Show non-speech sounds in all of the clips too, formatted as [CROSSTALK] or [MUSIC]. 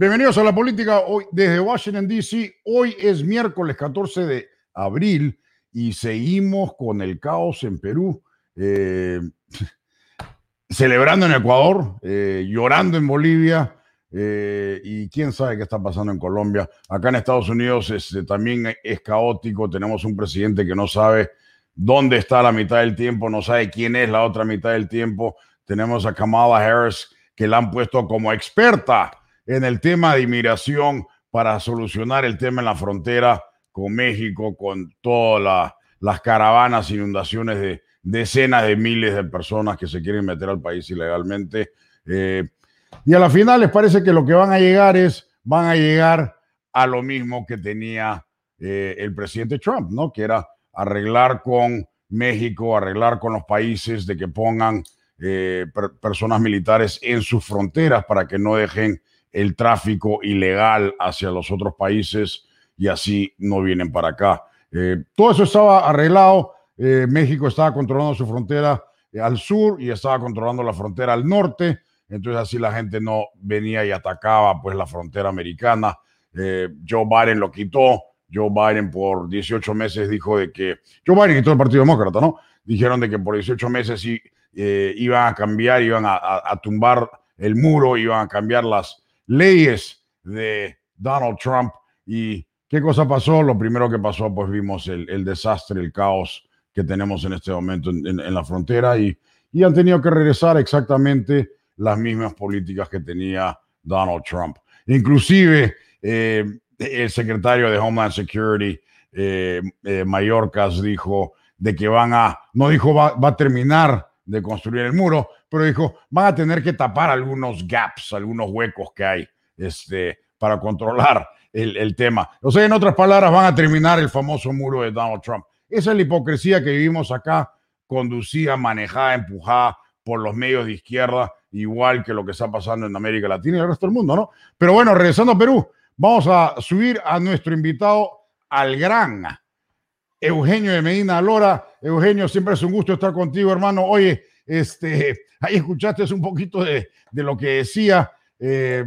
Bienvenidos a la política hoy desde Washington, D.C. Hoy es miércoles 14 de abril y seguimos con el caos en Perú, eh, [LAUGHS] celebrando en Ecuador, eh, llorando en Bolivia eh, y quién sabe qué está pasando en Colombia. Acá en Estados Unidos también es caótico, tenemos un presidente que no sabe dónde está la mitad del tiempo, no sabe quién es la otra mitad del tiempo. Tenemos a Kamala Harris que la han puesto como experta en el tema de inmigración para solucionar el tema en la frontera con México, con todas las caravanas, inundaciones de decenas de miles de personas que se quieren meter al país ilegalmente. Eh, y a la final les parece que lo que van a llegar es, van a llegar a lo mismo que tenía eh, el presidente Trump, ¿no? Que era arreglar con México, arreglar con los países de que pongan eh, personas militares en sus fronteras para que no dejen el tráfico ilegal hacia los otros países y así no vienen para acá. Eh, todo eso estaba arreglado. Eh, México estaba controlando su frontera al sur y estaba controlando la frontera al norte. Entonces así la gente no venía y atacaba pues la frontera americana. Joe Biden lo quitó. Joe Biden por 18 meses dijo de que Joe Biden y todo el Partido Demócrata, ¿no? Dijeron de que por 18 meses eh, iban a cambiar, iban a, tumbar el muro, iban a cambiar las leyes de Donald Trump. ¿Y qué cosa pasó? Lo primero que pasó, pues vimos el, desastre, el caos que tenemos en este momento en, la frontera y, y han tenido que regresar exactamente las mismas políticas que tenía Donald Trump. Inclusive eh, el secretario de Homeland Security, eh, eh, Mayorkas, dijo de que van a, no dijo va, a terminar de construir el muro, pero dijo van a tener que tapar algunos gaps, algunos huecos que hay este, para controlar el, el tema. O sea, en otras palabras, van a terminar el famoso muro de Donald Trump. Esa es la hipocresía que vivimos acá, conducida, manejada, empujada por los medios de izquierda, igual que lo que está pasando en América Latina y el resto del mundo, ¿no? Pero bueno, regresando a Perú, Vamos a subir a nuestro invitado al gran Eugenio de Medina Lora. Eugenio, siempre es un gusto estar contigo, hermano. Oye, este, ahí escuchaste un poquito de, lo que decía. Eh,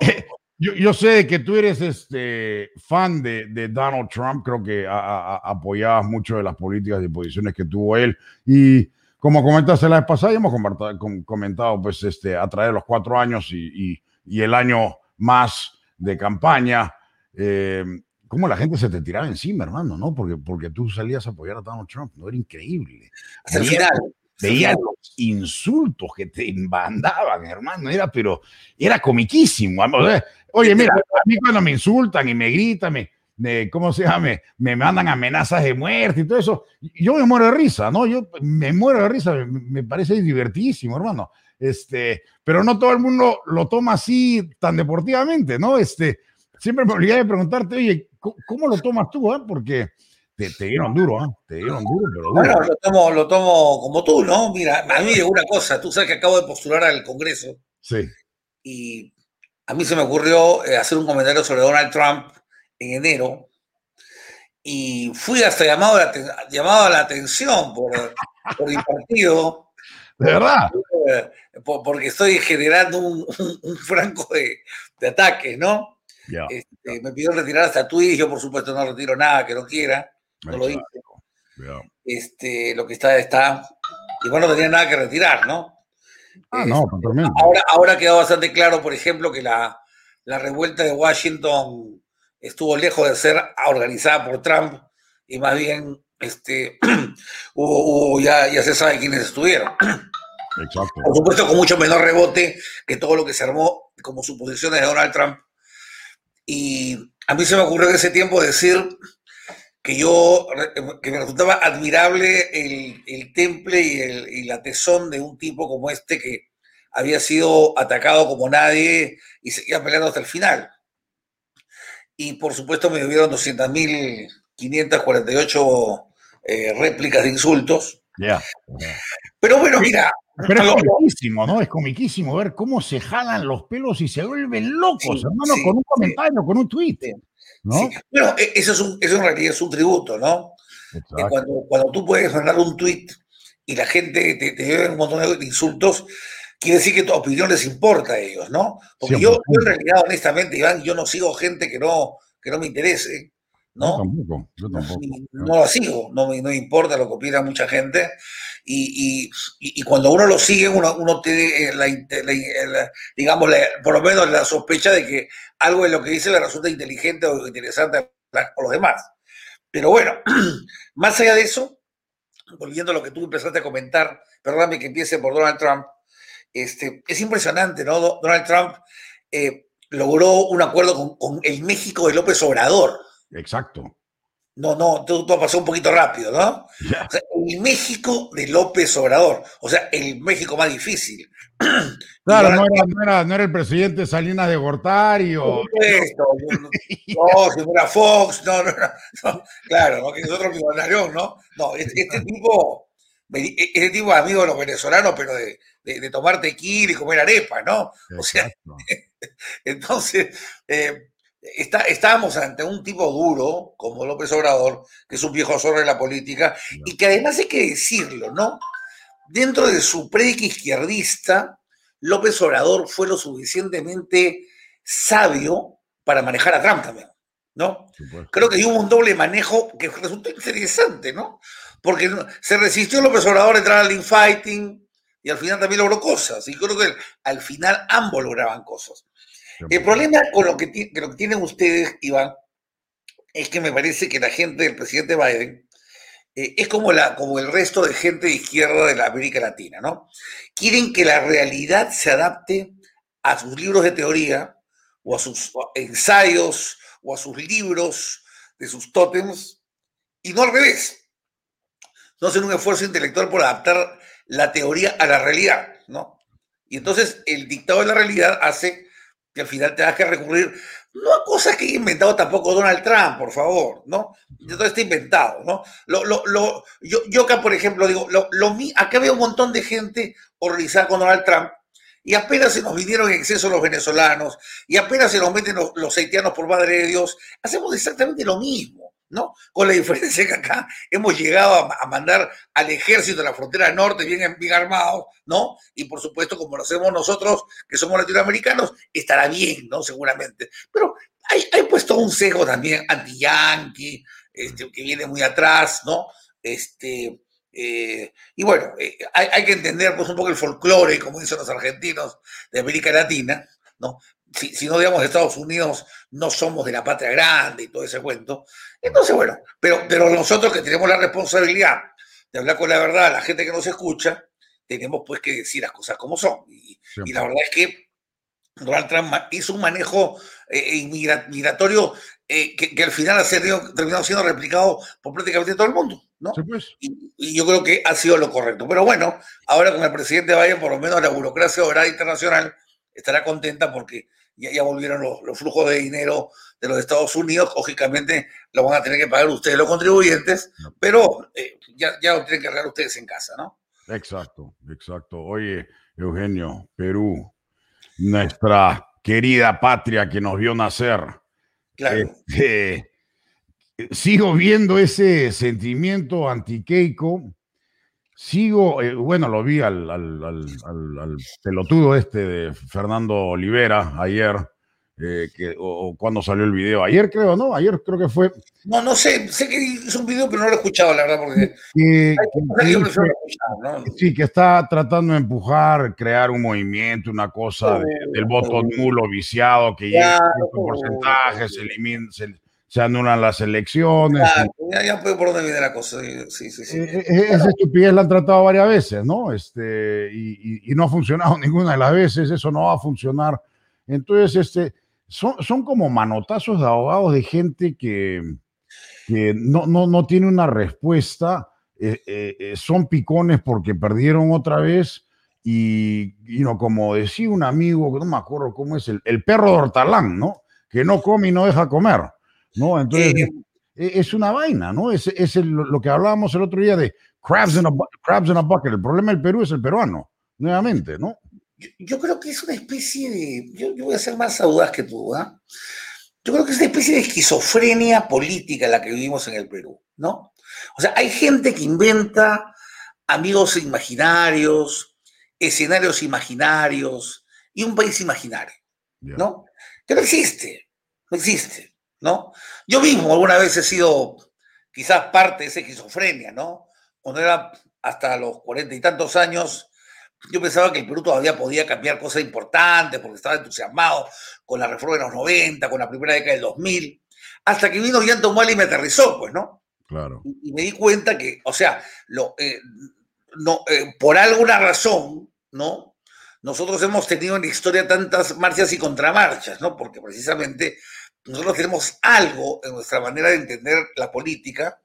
[LAUGHS] yo, sé que tú eres este, fan de, Donald Trump, creo que apoyabas mucho de las políticas y posiciones que tuvo él. Y como comentaste la vez pasada, hemos comentado, pues, este, a través de los cuatro años y el año más de campaña, eh, cómo la gente se te tiraba encima, hermano, ¿no? Porque, porque tú salías a apoyar a Donald Trump, ¿no? Era increíble. Hasta el final. Veía los insultos que te embandaban, hermano, era, pero era comiquísimo. Oye, mira, a mí cuando me insultan y me gritan, me, ¿cómo se llama? Me, mandan amenazas de muerte y todo eso. Yo me muero de risa, ¿no? Yo me muero de risa, me, me parece divertidísimo, hermano. Este, pero no todo el mundo lo toma así tan deportivamente, ¿no? Este, siempre me olvidé de preguntarte, oye, ¿cómo, lo tomas tú? Eh? Porque te, dieron duro, ¿eh? Te dieron duro, pero duro. Bueno, lo tomo, lo tomo como tú, ¿no? Mira, a mí una cosa, tú sabes que acabo de postular al Congreso. Sí. Y a mí se me ocurrió eh, hacer un comentario sobre Donald Trump en enero y fui hasta llamado, llamado a la atención por, por mi partido [LAUGHS] de verdad. Porque estoy generando un, franco de, de ataques, ¿no? Este, me pidieron retirar hasta Twitch, yo por supuesto no retiro nada que no quiera, no lo hice. Este, lo que está, está, igual no tenía nada que retirar, ¿no? Ah, no. Ahora, ahora ha quedado bastante claro, por ejemplo, que la, la revuelta de Washington estuvo lejos de ser organizada por Trump y más bien este, [CLEARS THROAT] ya, ya se sabe quiénes estuvieron. Exacto. Por supuesto, con mucho menor rebote que todo lo que se armó como suposiciones de Donald Trump. Y a mí se me ocurrió en ese tiempo decir que yo, que me resultaba admirable el, temple y, el, y la tesón de un tipo como este que había sido atacado como nadie y seguía peleando hasta el final. Y por supuesto me dieron 200.000 548 eh, réplicas de insultos. Ya. Pero bueno, mira. Pero es comiquísimo, ¿no? Es comiquísimo ver cómo se jalan los pelos y se vuelven locos, hermano, con un comentario, con un tweet. ¿No? Bueno, e, eso, es un, eso en realidad es un tributo, ¿no? Cuando, cuando tú puedes mandar un tweet y la gente te, te un montón de insultos, quiere decir que tu opinión les importa a ellos, ¿no? Porque yo, yo, en realidad, honestamente, Iván, yo no sigo gente que no, que no me interese, ¿no? tampoco, yo tampoco. No lo sigo, no me, no importa lo que opina mucha gente. Y, y, cuando uno lo sigue, uno, uno tiene la, la, digamos, por lo menos la sospecha de que algo de lo que dice le resulta inteligente o interesante a los demás. Pero bueno, [CLEARS THROAT] más allá de eso, volviendo a lo que tú empezaste a comentar, perdóname que empiece por Donald Trump, este, es impresionante, ¿no? Donald Trump eh, logró un acuerdo con, el México de López Obrador. Exacto. No, no, todo, todo pasó un poquito rápido, ¿no? el México de López Obrador, o sea, el México más difícil. [CLEARS THROAT] Claro, no era, no, era, el presidente Salinas de Gortari o... [LAUGHS] no, si no era Fox, no, no, no, claro, ¿no? que es otro millonario, ¿no? No, este, este tipo, este tipo es amigo de los venezolanos, pero de, de, tomar tequila y comer arepa, ¿no? O sea, [LAUGHS] entonces, eh, está, estábamos ante un tipo duro, como López Obrador, que es un viejo zorro de la política, y que además hay que decirlo, ¿no? Dentro de su prédica izquierdista, López Obrador fue lo suficientemente sabio para manejar a Trump también, ¿no? Creo que hubo un doble manejo que resultó interesante, ¿no? Porque se resistió López Obrador a entrar al infighting y al final también logró cosas. Y creo que al final ambos lograban cosas. El problema con lo que, lo que tienen ustedes, Iván, es que me parece que la gente del presidente Biden eh, es como, la, como el resto de gente de izquierda de la América Latina, ¿no? Quieren que la realidad se adapte a sus libros de teoría o a sus ensayos o a sus libros de sus tótems y no al revés. No hacen un esfuerzo intelectual por adaptar la teoría a la realidad, ¿no? Y entonces el dictado de la realidad hace que al final tengas que recurrir no a cosas que haya inventado tampoco Donald Trump, por favor, ¿no? Todo está inventado, ¿no? Lo, lo, lo, yo, yo acá, por ejemplo, digo, lo, lo, acá veo un montón de gente horrorizada con Donald Trump y apenas se nos vinieron en exceso los venezolanos y apenas se nos meten los, los haitianos por madre de Dios, hacemos exactamente lo mismo. ¿No? Con la diferencia que acá hemos llegado a, mandar al ejército de la frontera norte bien, bien armados, ¿no? Y por supuesto, como lo hacemos nosotros, que somos latinoamericanos, estará bien, ¿no? Seguramente. Pero hay, hay puesto un sesgo también anti-yanqui, este, que viene muy atrás, ¿no? Este, eh, y bueno, eh, hay, hay, que entender pues un poco el folclore, como dicen los argentinos de América Latina, ¿no? Si, no digamos Estados Unidos no somos de la patria grande y todo ese cuento. Entonces, bueno, pero, pero nosotros que tenemos la responsabilidad de hablar con la verdad a la gente que nos escucha, tenemos pues que decir las cosas como son. Y, la verdad es que Donald Trump hizo un manejo eh, eh, migratorio eh, que, al final ha terminado siendo replicado por prácticamente todo el mundo. ¿no? Pues. y, y, yo creo que ha sido lo correcto. Pero bueno, ahora con el presidente Biden, por lo menos la burocracia obrada internacional estará contenta porque ya, ya volvieron los, flujos de dinero de los Estados Unidos, lógicamente lo van a tener que pagar ustedes los contribuyentes, pero eh, ya, ya lo tienen que arreglar ustedes en casa, ¿no? Exacto, exacto. Oye, Eugenio, Perú, nuestra querida patria que nos vio nacer. Claro. Este, sigo viendo ese sentimiento antiqueico Sigo, eh, bueno, lo vi al, al, pelotudo este de Fernando Olivera ayer, eh, que, o, cuando salió el video. Ayer creo, ¿no? Ayer creo que fue. No, no sé, sé que hizo un video, pero no lo he escuchado, la verdad, porque. Sí, que está tratando de empujar, crear un movimiento, una cosa del voto nulo viciado que llega a cierto porcentaje, se elimina, se, se anulan las elecciones. ya, ya por dónde viene la cosa. Sí, sí, sí. Eh, eh, esa estupidez la han tratado varias veces, ¿no? Este, y, y, no ha funcionado [LAUGHS] ninguna de las veces, eso no va a funcionar. Entonces, este, son, son como manotazos de abogados de gente que, que no, no, no tiene una respuesta, eh, son picones porque perdieron otra vez. Y, y no, como decía un amigo, no me acuerdo cómo es, el, el perro de Hortalán, ¿no? Que no come y no deja comer. ¿No? Entonces, eh, e, es una vaina, ¿no? Es, es lo que hablábamos el otro día de crabs in, a, crabs in a bucket. El problema del Perú es el peruano, nuevamente, ¿no? Yo, creo que es una especie de. Yo, voy a ser más audaz que tú, ¿ah? Yo creo que es una especie de esquizofrenia política la que vivimos en el Perú, ¿no? O sea, hay gente que inventa amigos imaginarios, escenarios imaginarios y un país imaginario, ¿no? Que no existe, no existe, ¿no? Yo mismo alguna vez he sido quizás parte de esa esquizofrenia, ¿no? Cuando era hasta los cuarenta y tantos años, yo pensaba que el Perú todavía podía cambiar cosas importantes porque estaba entusiasmado con la reforma de los 90, con la primera década del 2000, hasta que vino Jan Mal y me aterrizó, pues, ¿no? Claro. Y, me di cuenta que, o sea, lo, eh, no, eh, por alguna razón, ¿no? Nosotros hemos tenido en la historia tantas marchas y contramarchas, ¿no? Porque precisamente nosotros tenemos algo en nuestra manera de entender la política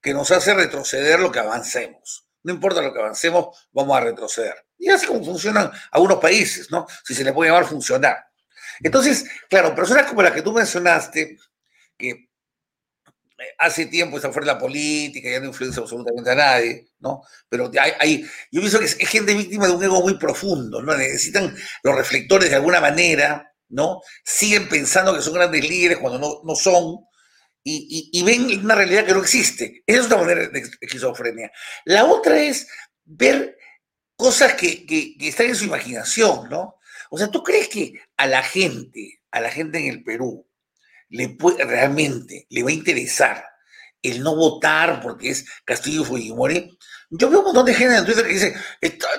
que nos hace retroceder lo que avancemos. No importa lo que avancemos, vamos a retroceder. Y así como funcionan algunos países, ¿no? Si se le puede llamar funcionar. Entonces, claro, personas como la que tú mencionaste, que hace tiempo está fuera de la política, ya no influencia absolutamente a nadie, ¿no? Pero hay, yo pienso que es, gente víctima de un ego muy profundo, ¿no? Necesitan los reflectores de alguna manera, ¿no? Siguen pensando que son grandes líderes cuando no, no son, y, y, ven una realidad que no existe. Esa es una manera de esquizofrenia. La otra es ver cosas que, que, están en su imaginación, ¿no? O sea, ¿tú crees que a la gente, a la gente en el Perú, le realmente le va a interesar el no votar porque es Castillo Fujimori, yo veo un montón de gente en Twitter que dice,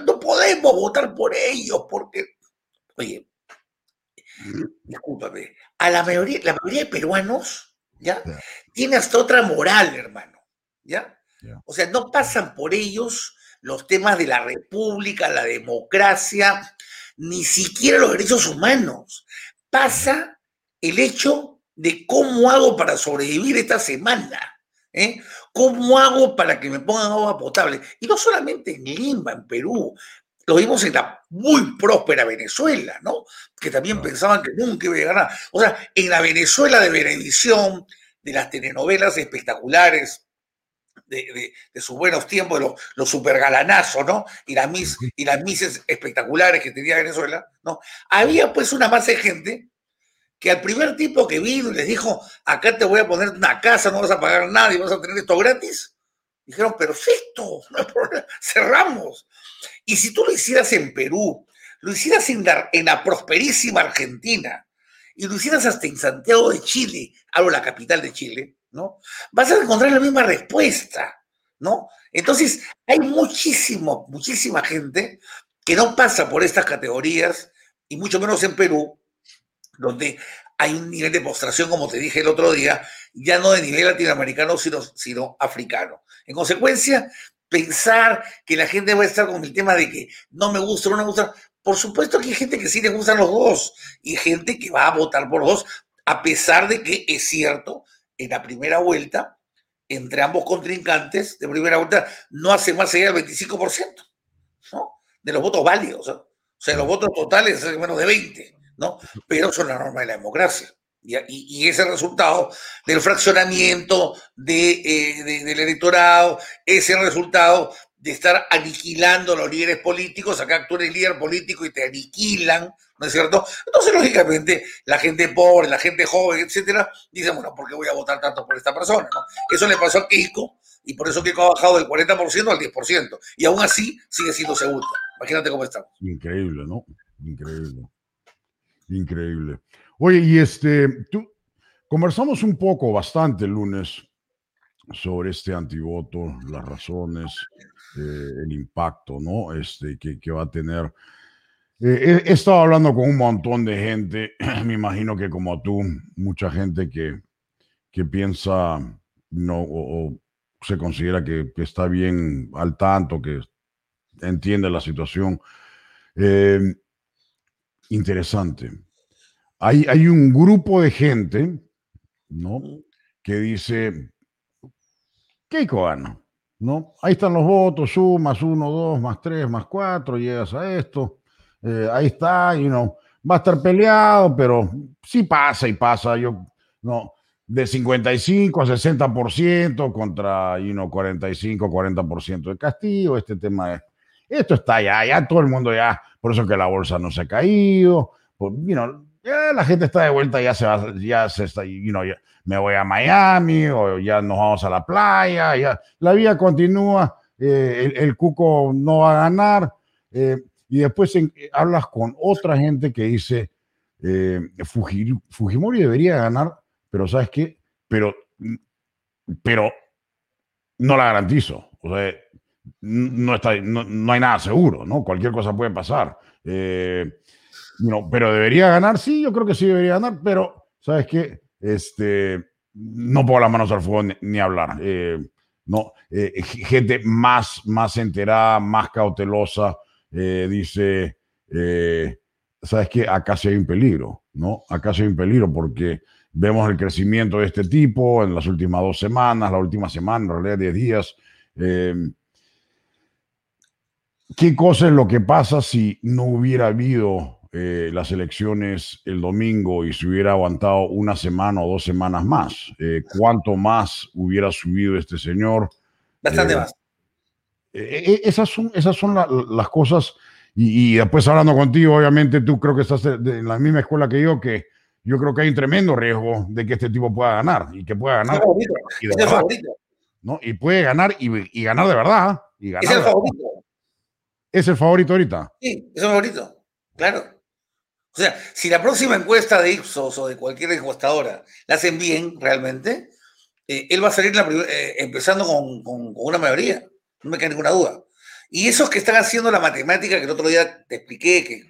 no podemos votar por ellos porque, oye, discúlpame, a la mayoría, la mayoría de peruanos, ¿ya? Tiene hasta otra moral, hermano, ¿ya? O sea, no pasan por ellos los temas de la república, la democracia, ni siquiera los derechos humanos. Pasa el hecho de cómo hago para sobrevivir esta semana. ¿eh? ¿Cómo hago para que me pongan agua potable? Y no solamente en Lima, en Perú, lo vimos en la muy próspera Venezuela, ¿no? Que también pensaban que nunca iba a llegar a... O sea, en la Venezuela de Benevisión, de las telenovelas espectaculares, de, sus buenos tiempos, de los, los supergalanazos, ¿no? Y las, mis, y las mises espectaculares que tenía Venezuela, ¿no? Había pues una masa de gente que al primer tipo que vino y les dijo, acá te voy a poner una casa, no vas a pagar nada y vas a tener esto gratis, dijeron, perfecto, [LAUGHS] no hay problema, cerramos. Y si tú lo hicieras en Perú, lo hicieras en la, prosperísima Argentina, y lo hicieras hasta en Santiago de Chile, hablo la capital de Chile, ¿no? Vas a encontrar la misma respuesta, ¿no? Entonces, hay muchísimo, muchísima gente que no pasa por estas categorías, y mucho menos en Perú, donde hay un nivel de postración, como te dije el otro día, ya no de nivel latinoamericano, sino, sino africano. En consecuencia, pensar que la gente va a estar con el tema de que no me gusta, no me gusta, por supuesto que hay gente que sí le gustan los dos y gente que va a votar por dos, a pesar de que es cierto, en la primera vuelta, entre ambos contrincantes de primera vuelta, no hace más allá del 25%, ¿no? De los votos válidos. O sea, los votos totales es menos de 20. ¿No? Pero son la norma de la democracia. Y, y, ese resultado del fraccionamiento de, eh, del electorado, ese resultado de estar aniquilando a los líderes políticos, acá tú eres líder político y te aniquilan, ¿no es cierto? Entonces, lógicamente, la gente pobre, la gente joven, etcétera, dice, bueno, ¿por qué voy a votar tanto por esta persona? Eso le pasó a Keiko, y por eso Keiko ha bajado del 40% al 10%, y aún así sigue siendo segunda. Imagínate cómo estamos. Increíble, ¿no? Increíble. Increíble. Oye, y este, tú, conversamos un poco, bastante el lunes, sobre este antivoto, las razones, eh, el impacto, ¿no? Este, que, va a tener. Eh, he, estado hablando con un montón de gente, [CLEARS THROAT] me imagino que como tú, mucha gente que, que piensa, no, o, se considera que, que, está bien al tanto, que entiende la situación. Eh, interesante. Hay, hay un grupo de gente, ¿no? Que dice, ¿qué gana? ¿No? Ahí están los votos, sumas uno, dos, más tres, más cuatro, llegas a esto, eh, ahí está, y no, va a estar peleado, pero sí pasa y pasa, yo, no, de 55 a 60% contra, you know, 45, 40% de castigo, este tema es, esto está ya, ya todo el mundo ya por eso que la bolsa no se ha caído, pues, ya la gente está de vuelta, ya se va, ya se está, you know, me voy a Miami o ya nos vamos a la playa, ya la vida continúa, eh, el, cuco no va a ganar. Eh, y después hablas con otra gente que dice, eh, Fujimori debería ganar, pero ¿sabes qué? Pero, pero no la garantizo. O sea, no, está, no, hay nada seguro, ¿no? Cualquier cosa puede pasar. Eh, no, pero debería ganar, sí, yo creo que sí debería ganar, pero ¿sabes qué? Este, no pongo las manos al fuego ni, hablar. Eh, no, eh, gente más, más enterada, más cautelosa, dice, ¿sabes qué? Acá sí hay un peligro, ¿no? Acá sí hay un peligro porque vemos el crecimiento de este tipo en las últimas dos semanas, la última semana, en realidad 10 días. ¿Qué cosa es lo que pasa si no hubiera habido eh, las elecciones el domingo y se hubiera aguantado una semana o dos semanas más? Eh, ¿Cuánto más hubiera subido este señor? Bastante eh, más. esas son, esas son las cosas. Y, después hablando contigo, obviamente tú creo que estás en la misma escuela que yo, que yo creo que hay un tremendo riesgo de que este tipo pueda ganar y que pueda ganar. Es el favorito. ¿no? Y puede ganar y, ganar de verdad. Y ganar es el favorito. ¿Es el favorito ahorita? Sí, es el favorito, claro. O sea, si la próxima encuesta de Ipsos o de cualquier encuestadora la hacen bien realmente, eh, él va a salir eh, empezando con, una mayoría, no me queda ninguna duda. Y esos que están haciendo la matemática que el otro día te expliqué, que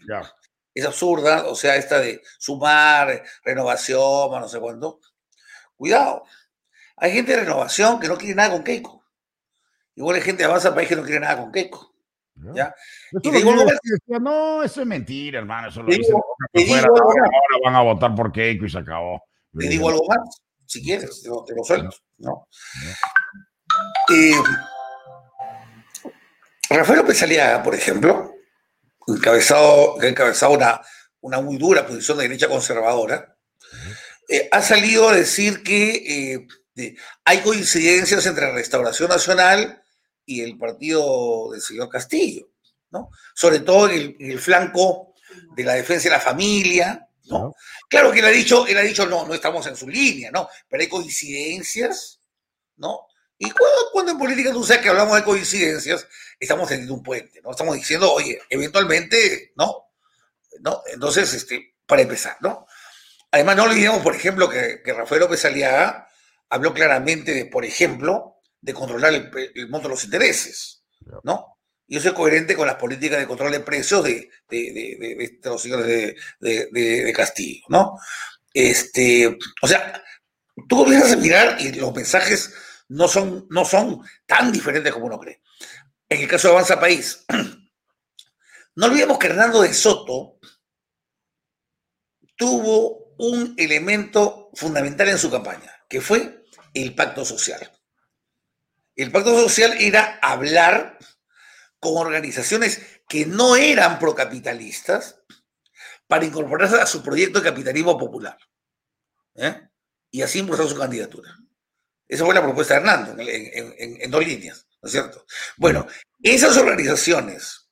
es absurda, o sea, esta de sumar, renovación, no sé cuánto, cuidado. Hay gente de renovación que no quiere nada con Keiko. Igual hay gente de Avanza País que no quiere nada con Keiko. ¿Ya? no, eso es mentira, hermano. Eso lo ahora, van a votar por Keiko y se acabó. Te digo algo más, si quieres, te lo, suelto. ¿no? Eh, Rafael López Aliaga, por ejemplo, encabezado, que ha encabezado una, una muy dura posición de derecha conservadora, eh, ha salido a decir que eh, hay coincidencias entre Restauración Nacional y el partido del señor Castillo, ¿no? Sobre todo en el, flanco de la defensa de la familia, ¿no? Claro que él ha dicho, él ha dicho, no, no estamos en su línea, ¿no? Pero hay coincidencias, ¿no? Y cuando, en política tú sabes que hablamos de coincidencias, estamos teniendo un puente, ¿no? Estamos diciendo, oye, eventualmente, ¿no? ¿No? Entonces, este, para empezar, ¿no? Además, no olvidemos, por ejemplo, que, que Rafael López Aliaga habló claramente de, por ejemplo, de controlar el, monto de los intereses, ¿no? Y eso es coherente con las políticas de control de precios de, los señores de, Castillo, ¿no? Este, o sea, tú comienzas a mirar y los mensajes no son, no son tan diferentes como uno cree. En el caso de Avanza País, [CLEARS THROAT] no olvidemos que Hernando de Soto tuvo un elemento fundamental en su campaña, que fue el pacto social. El pacto social era hablar con organizaciones que no eran procapitalistas para incorporarse a su proyecto de capitalismo popular. ¿eh? Y así impulsar su candidatura. Esa fue la propuesta de Hernando, en, dos líneas, ¿no es cierto? Bueno, esas organizaciones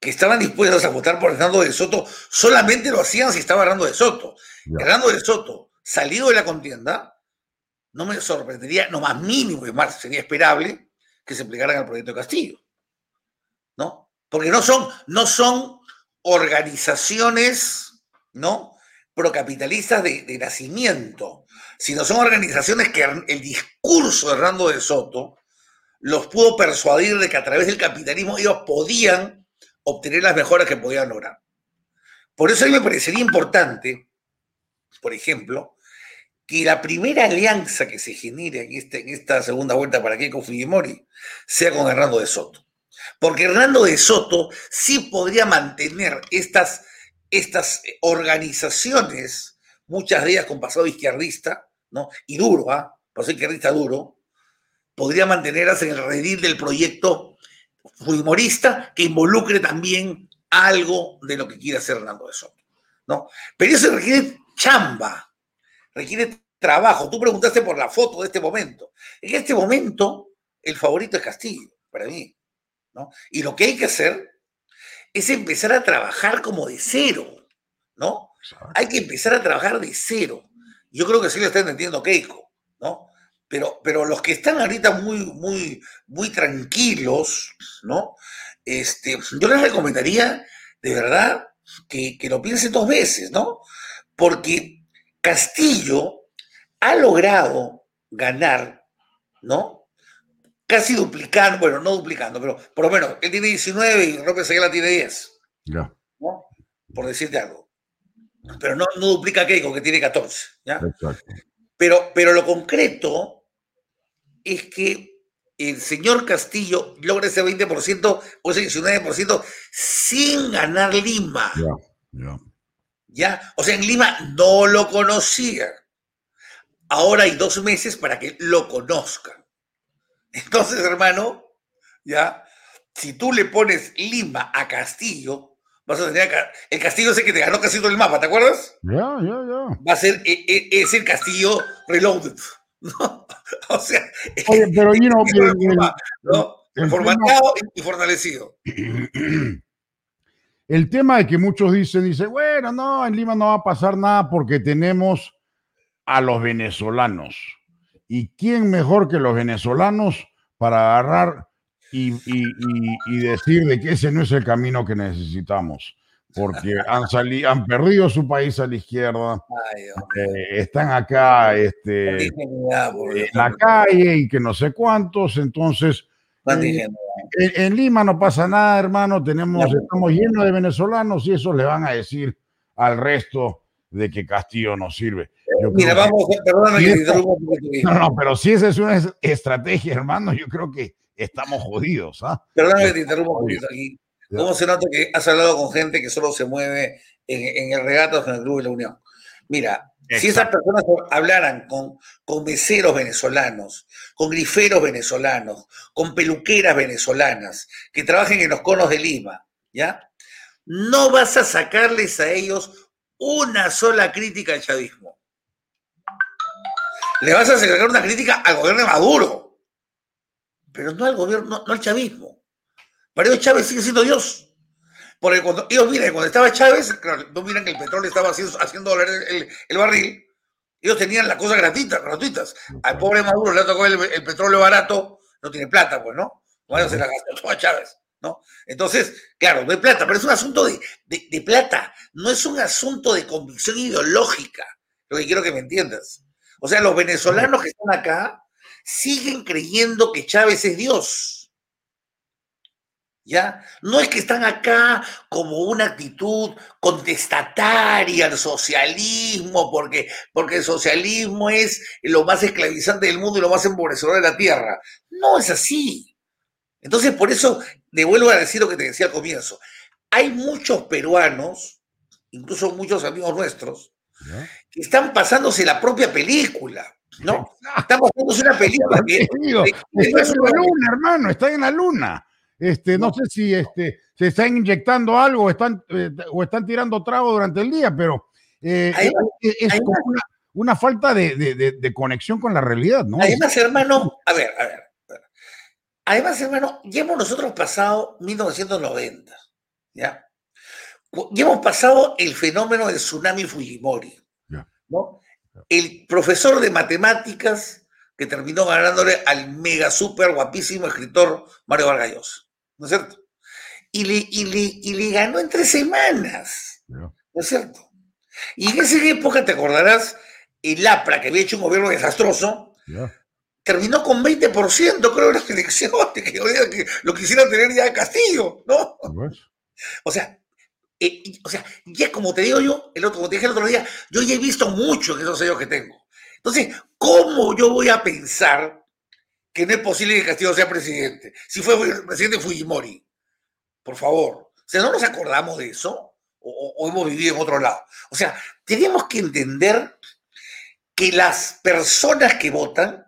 que estaban dispuestas a votar por Hernando de Soto solamente lo hacían si estaba Hernando de Soto. Hernando de Soto, salido de la contienda, no me sorprendería, no más mínimo, y más sería esperable que se plegaran al proyecto de Castillo. ¿No? Porque no son, no son organizaciones, ¿no? Procapitalistas de, de nacimiento, sino son organizaciones que el discurso de Hernando de Soto los pudo persuadir de que a través del capitalismo ellos podían obtener las mejoras que podían lograr. Por eso a mí me parecería importante, por ejemplo, que la primera alianza que se genere en, este, en esta segunda vuelta para Keiko Fujimori sea con Hernando de Soto. Porque Hernando de Soto sí podría mantener estas, estas organizaciones, muchas de ellas con pasado izquierdista, ¿no? Y duro, ¿ah? Pasado izquierdista duro, podría mantenerlas en el redil del proyecto fujimorista que involucre también algo de lo que quiere hacer Hernando de Soto, ¿no? Pero eso requiere chamba, requiere trabajo. Tú preguntaste por la foto de este momento. En este momento, el favorito es Castillo, para mí. ¿no? Y lo que hay que hacer es empezar a trabajar como de cero, ¿no? Hay que empezar a trabajar de cero. Yo creo que sí lo está entendiendo Keiko, ¿no? Pero, pero los que están ahorita muy, muy, muy tranquilos, ¿no? este, yo les recomendaría, de verdad, que, que lo piensen dos veces, ¿no? Porque Castillo ha logrado ganar, ¿no? Casi duplicando, bueno, no duplicando, pero por lo menos él tiene 19 y López Ayala tiene 10. Ya. ¿no? Por decirte algo. Pero no, no duplica a Keiko, que tiene 14. ¿ya? Exacto. Pero, pero lo concreto es que el señor Castillo logra ese 20% o ese 19% sin ganar Lima. Ya, ya. ¿Ya? O sea, en Lima no lo conocía. Ahora hay dos meses para que lo conozcan. Entonces, hermano, ¿ya? Si tú le pones Lima a Castillo, vas a tener acá- el Castillo ese que te ganó casi todo el mapa, ¿te acuerdas? Ya, ya, ya. Va a ser e- e- es el Castillo Reloaded, [LAUGHS] ¿no? O sea, Oye, pero you know, formateado y fortalecido. [CLEARS THROAT] El tema de que muchos dicen, dice, bueno, no, en Lima no va a pasar nada porque tenemos a los venezolanos. ¿Y quién mejor que los venezolanos para agarrar y, y- y- y decir de que ese no es el camino que necesitamos? Porque han, salido, han perdido su país a la izquierda, Ay, eh, están acá este, en la calle y que no sé cuántos, entonces. En, en Lima no pasa nada, hermano. Tenemos, No. estamos llenos de venezolanos y eso le van a decir al resto de que Castillo no sirve. Yo Mira, vamos, perdóname Y que te esto- interrumpa un poquito. no, no, pero si esa es una es- estrategia, hermano, yo creo que estamos jodidos. ¿ah? Perdóname que te interrumpa un Oye, poquito aquí. ¿Cómo se nota que has hablado con gente que solo se mueve en, en el regato en el Club de la Unión? Mira, si esas personas hablaran con, con meseros venezolanos, con griferos venezolanos, con peluqueras venezolanas que trabajen en los conos de Lima, ¿ya? No vas a sacarles a ellos una sola crítica al chavismo. Le vas a sacar una crítica al gobierno de Maduro, pero no al gobierno, no, no al chavismo. Para ellos Chávez sigue siendo Dios. Porque cuando ellos miran, cuando estaba Chávez, no miran que el petróleo estaba haciendo, haciendo doler el, el- el barril, ellos tenían las cosas gratuitas, gratuitas. Al pobre Maduro le tocó el, el petróleo barato, no tiene plata, pues, ¿no? Bueno, se la gastó toda Chávez, ¿no? Entonces, claro, no hay plata, pero es un asunto de, de- de plata, no es un asunto de convicción ideológica, lo que quiero que me entiendas. O sea, los venezolanos que están acá siguen creyendo que Chávez es Dios. ¿Ya? No es que están acá como una actitud contestataria al socialismo, porque, porque el socialismo es lo más esclavizante del mundo y lo más empobrecedor de la tierra. No es así. Entonces, por eso, le vuelvo a decir lo que te decía al comienzo. Hay muchos peruanos, incluso muchos amigos nuestros, que están pasándose la propia película, ¿no? [LAUGHS] Están pasándose una película que, que- está en la luna, hermano, está en la luna. Este, no, No. sé si este, se están inyectando algo o están, eh, o están tirando trago durante el día, pero eh, es, como una, una falta de, de- de- de conexión con la realidad, ¿no? Además, hermano, a ver, a ver. Además, hermano, ya hemos nosotros pasado 1990, ¿ya? Ya hemos pasado el fenómeno del tsunami Fujimori. ¿no? El profesor de matemáticas que terminó ganándole al mega super guapísimo escritor Mario Vargas Llosa, ¿no es cierto? Y le, y le, y le ganó en tres semanas. ¿no es cierto? Y en esa época, te acordarás, el APRA, que había hecho un gobierno desastroso, terminó con 20%, creo, en las elecciones, que, lo quisiera tener ya Castillo, ¿no? Pues, O sea, eh, o sea, ya como te digo yo, el otro, como te dije el otro día, yo ya he visto mucho en esos años que tengo. Entonces, ¿cómo yo voy a pensar que no es posible que Castillo sea presidente? Si fue presidente Fujimori, por favor. O sea, ¿no nos acordamos de eso? ¿O, hemos vivido en otro lado? O sea, tenemos que entender que las personas que votan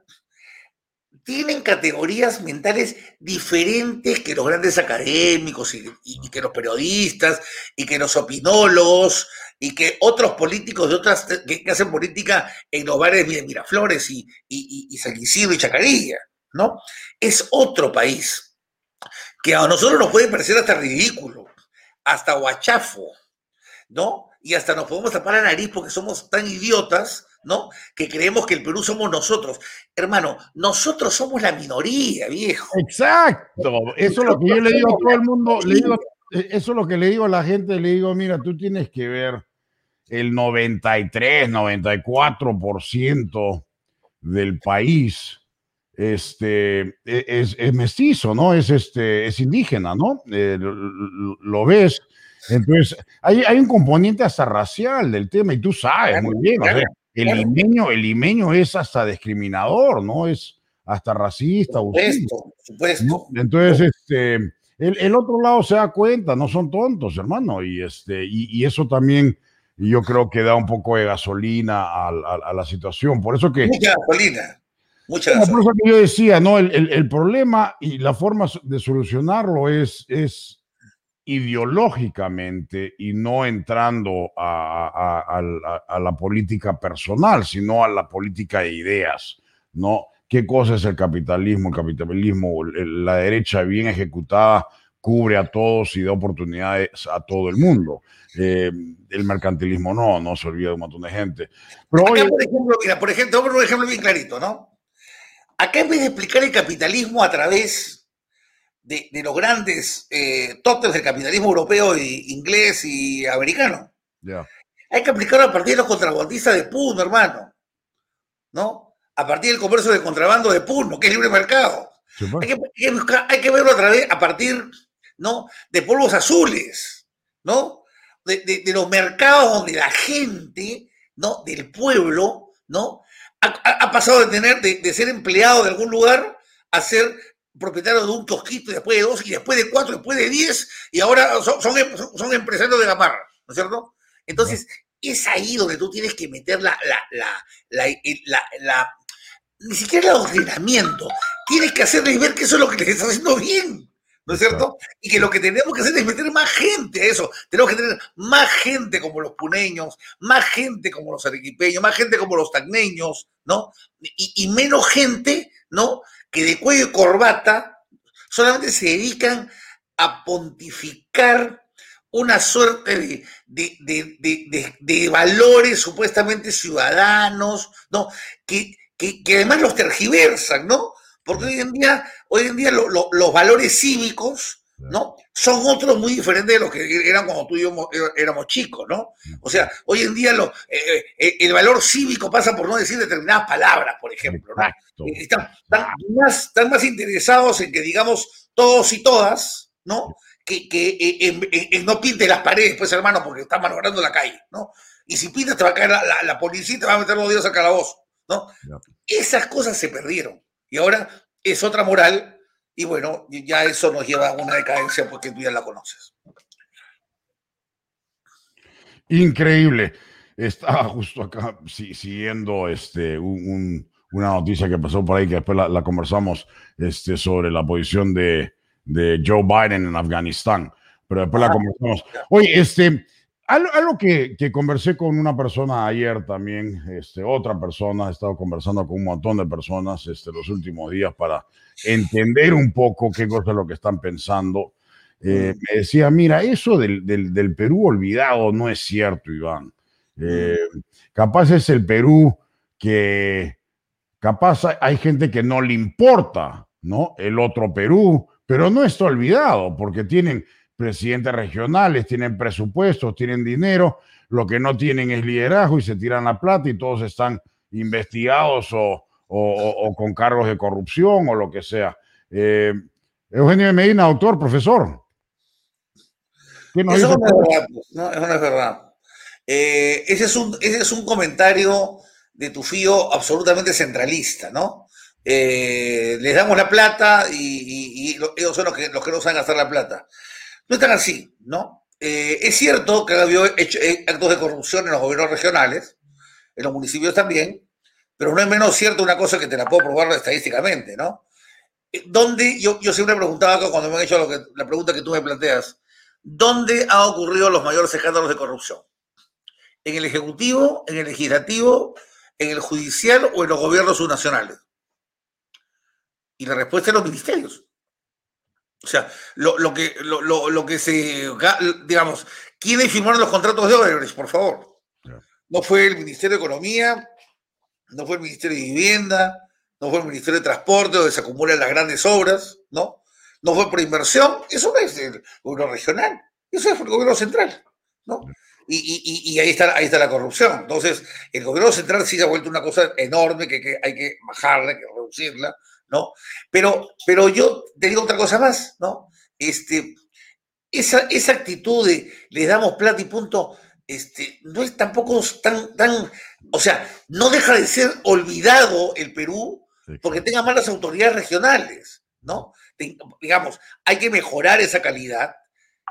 tienen categorías mentales diferentes que los grandes académicos y, que los periodistas y que los opinólogos y que otros políticos de otras que, hacen política en los bares de Miraflores y- y San Isidro y Chacarilla, ¿no? Es otro país que a nosotros nos puede parecer hasta ridículo, hasta guachafo, ¿no? Y hasta nos podemos tapar la nariz porque somos tan idiotas, ¿no? Que creemos que el Perú somos nosotros. Hermano, nosotros somos la minoría, viejo. Exacto. Eso es lo que yo le digo a todo el mundo. Eh, eso es lo que le digo a la gente. Le digo, mira, tú tienes que ver el 93, 94% del país este, e, es, es, mestizo, ¿no? Es, este, es indígena, ¿no? Eh, lo, ves. Entonces, hay, hay, un componente hasta racial del tema y tú sabes muy bien, o sea, el limeño, el limeño es hasta discriminador, ¿no? Es hasta racista. Supuesto, supuesto. Entonces, este, el, el, otro lado se da cuenta, no son tontos, hermano, y, este, y, y eso también yo creo que da un poco de gasolina a, a, a la situación. Por eso que... Mucha gasolina. Muchas gracias. Por eso que yo decía, ¿no? El, el, el, problema y la forma de solucionarlo es, es ideológicamente y no entrando a, a, a, la política personal, sino a la política de ideas, ¿no? ¿Qué cosa es el capitalismo? El capitalismo, la derecha bien ejecutada cubre a todos y da oportunidades a todo el mundo. Eh, el mercantilismo no, no se olvida de un montón de gente. Pero Acá, hoy, por ejemplo, mira, por ejemplo, un ejemplo bien clarito, ¿no? Acá en vez de explicar el capitalismo a través de, de los grandes eh, tótems del capitalismo europeo, e inglés y americano, yeah. hay que aplicarlo a partir de los contrabandistas de Puno, hermano. ¿No? A partir del comercio de contrabando de Puno, que es libre mercado. Sí, hay, que, hay, que buscar, hay que verlo a través, a partir, ¿no? De polvos azules, ¿no? De, de, de, los mercados donde la gente, ¿no? Del pueblo, ¿no? Ha, ha pasado de tener, de, de, ser empleado de algún lugar a ser propietario de un kiosquito, después de dos, y después de cuatro, después de diez, y ahora son, son, son empresarios de la marra, ¿no es cierto? Entonces, es ahí donde tú tienes que meter la, la, la, la, la, la ni siquiera el adoctrinamiento, tienes que hacerles ver que eso es lo que les está haciendo bien. ¿No es cierto? Y que lo que tenemos que hacer es meter más gente a eso. Tenemos que tener más gente como los puneños, más gente como los arequipeños, más gente como los tacneños, ¿no? Y, y menos gente, ¿no? Que de cuello y corbata solamente se dedican a pontificar una suerte de, de, de, de valores supuestamente ciudadanos, ¿no? Que, que, que además los tergiversan, ¿no? Porque hoy en día, hoy en día lo, lo, los valores cívicos, ¿no? Son otros muy diferentes de los que eran cuando tú y yo éramos chicos, ¿no? O sea, hoy en día lo, eh, eh, el valor cívico pasa por no decir determinadas palabras, por ejemplo, ¿no? Están, están, más, están más interesados en que digamos todos y todas, ¿no? Que, que en, en, en, no pinte las paredes, pues hermano, porque está malogrando la calle, ¿no? Y si pintas te va a caer la, la, la policía y te va a meter los dedos al calabozo, ¿no? Esas cosas se perdieron. Y ahora es otra moral y bueno, ya eso nos lleva a una decadencia porque tú ya la conoces. Increíble. Estaba justo acá siguiendo este, un, una noticia que pasó por ahí que después la, la conversamos este, sobre la posición de, de, Joe Biden en Afganistán. Pero después ah, la conversamos. Oye, este, algo, algo que, que, conversé con una persona ayer también, este, otra persona, he estado conversando con un montón de personas este, los últimos días para entender un poco qué cosa es lo que están pensando. Eh, me decía, mira, eso del, del, del, Perú olvidado no es cierto, Iván. Eh, capaz es el Perú que, capaz hay gente que no le importa, ¿no? El otro Perú, pero no está olvidado porque tienen presidentes regionales, tienen presupuestos, tienen dinero, lo que no tienen es liderazgo y se tiran la plata y todos están investigados o, o, o con cargos de corrupción o lo que sea. Eh, Eugenio Medina, doctor, profesor. ¿Qué nos eso, no es verdad, no, eso no es verdad. Eh, ese, es un, ese es un comentario de tu fío absolutamente centralista, ¿no? Eh, les damos la plata y, y, y, ellos son los que, los que no saben gastar la plata. No es tan así, ¿no? Eh, es cierto que ha habido hecho, eh, actos de corrupción en los gobiernos regionales, en los municipios también, pero no es menos cierto una cosa que te la puedo probar estadísticamente, ¿no? Eh, ¿Dónde, yo, yo siempre preguntaba cuando me han hecho la pregunta que tú me planteas, ¿dónde han ocurrido los mayores escándalos de corrupción? ¿En el Ejecutivo, en el Legislativo, en el Judicial o en los gobiernos subnacionales? Y la respuesta es los ministerios. O sea, lo, lo que, lo, lo, lo, que se, digamos, ¿quiénes firmaron los contratos de Odebrecht, por favor? Yeah. No fue el Ministerio de Economía, no fue el Ministerio de Vivienda, no fue el Ministerio de Transporte donde se acumulan las grandes obras, ¿no? No fue por inversión, eso no es el gobierno regional, eso es el gobierno central, ¿no? Y, ahí, está, ahí está la corrupción. Entonces, el gobierno central sí se ha vuelto una cosa enorme que, que hay que bajarla, que reducirla, ¿no? Pero, pero yo te digo otra cosa más, ¿no? Este, esa, esa actitud de le damos plata y punto, este, no es tampoco tan, tan, o sea, no deja de ser olvidado el Perú porque tenga malas autoridades regionales, ¿no? Digamos, hay que mejorar esa calidad.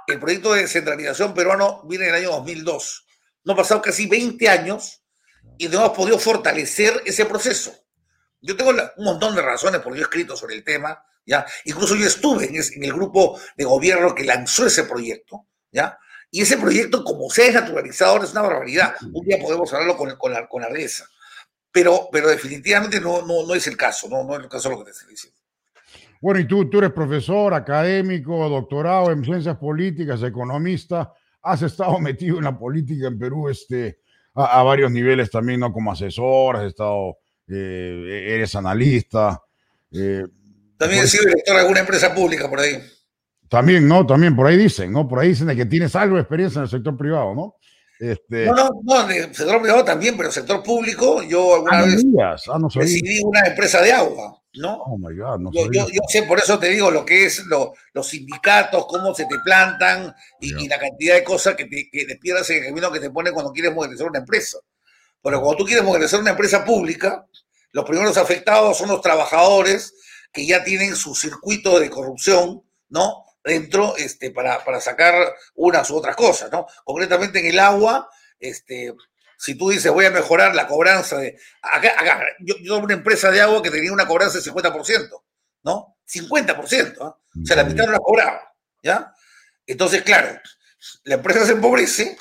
El proyecto de descentralización peruano viene en el año 2002. No han pasado casi 20 años y no hemos podido fortalecer ese proceso. Yo tengo un montón de razones porque yo he escrito sobre el tema, ¿ya? Incluso yo estuve en, en el grupo de gobierno que lanzó ese proyecto, ¿ya? Y ese proyecto, como se ha desnaturalizado ahora, es una barbaridad. Un día podemos hablarlo con, con, la, con la Pero, pero definitivamente no, no, no es el caso, no, no es el caso de lo que te estoy diciendo. Bueno, y tú, tú eres profesor, académico, doctorado en ciencias políticas, economista, has estado [LAUGHS] metido en la política en Perú este, a, varios niveles también, ¿no? Como asesor, has estado, eh, eres analista. Eh, también he sido director de alguna empresa pública por ahí. También, ¿no? También por ahí dicen, ¿no? Por ahí dicen que tienes algo de experiencia en el sector privado, ¿no? Este... No, no, no, en el sector privado también, pero en el sector público yo alguna ah, vez ah, no decidí una empresa de agua, ¿no? Oh my God, no yo, yo, yo, sé, por eso te digo lo que es lo, los sindicatos, cómo se te plantan y, la cantidad de cosas que te, que pierdas en el camino que te pone cuando quieres modernizar una empresa. Pero cuando tú quieres modernizar una empresa pública, los primeros afectados son los trabajadores que ya tienen su circuito de corrupción, ¿no? dentro este, para, para sacar unas u otras cosas, ¿no? Concretamente en el agua, este, si tú dices voy a mejorar la cobranza de... Acá, acá yo, yo una empresa de agua que tenía una cobranza del 50%, ¿no? 50%, ¿no? o sea, la mitad no la cobraba, ¿ya? Entonces, claro, la empresa se empobrece,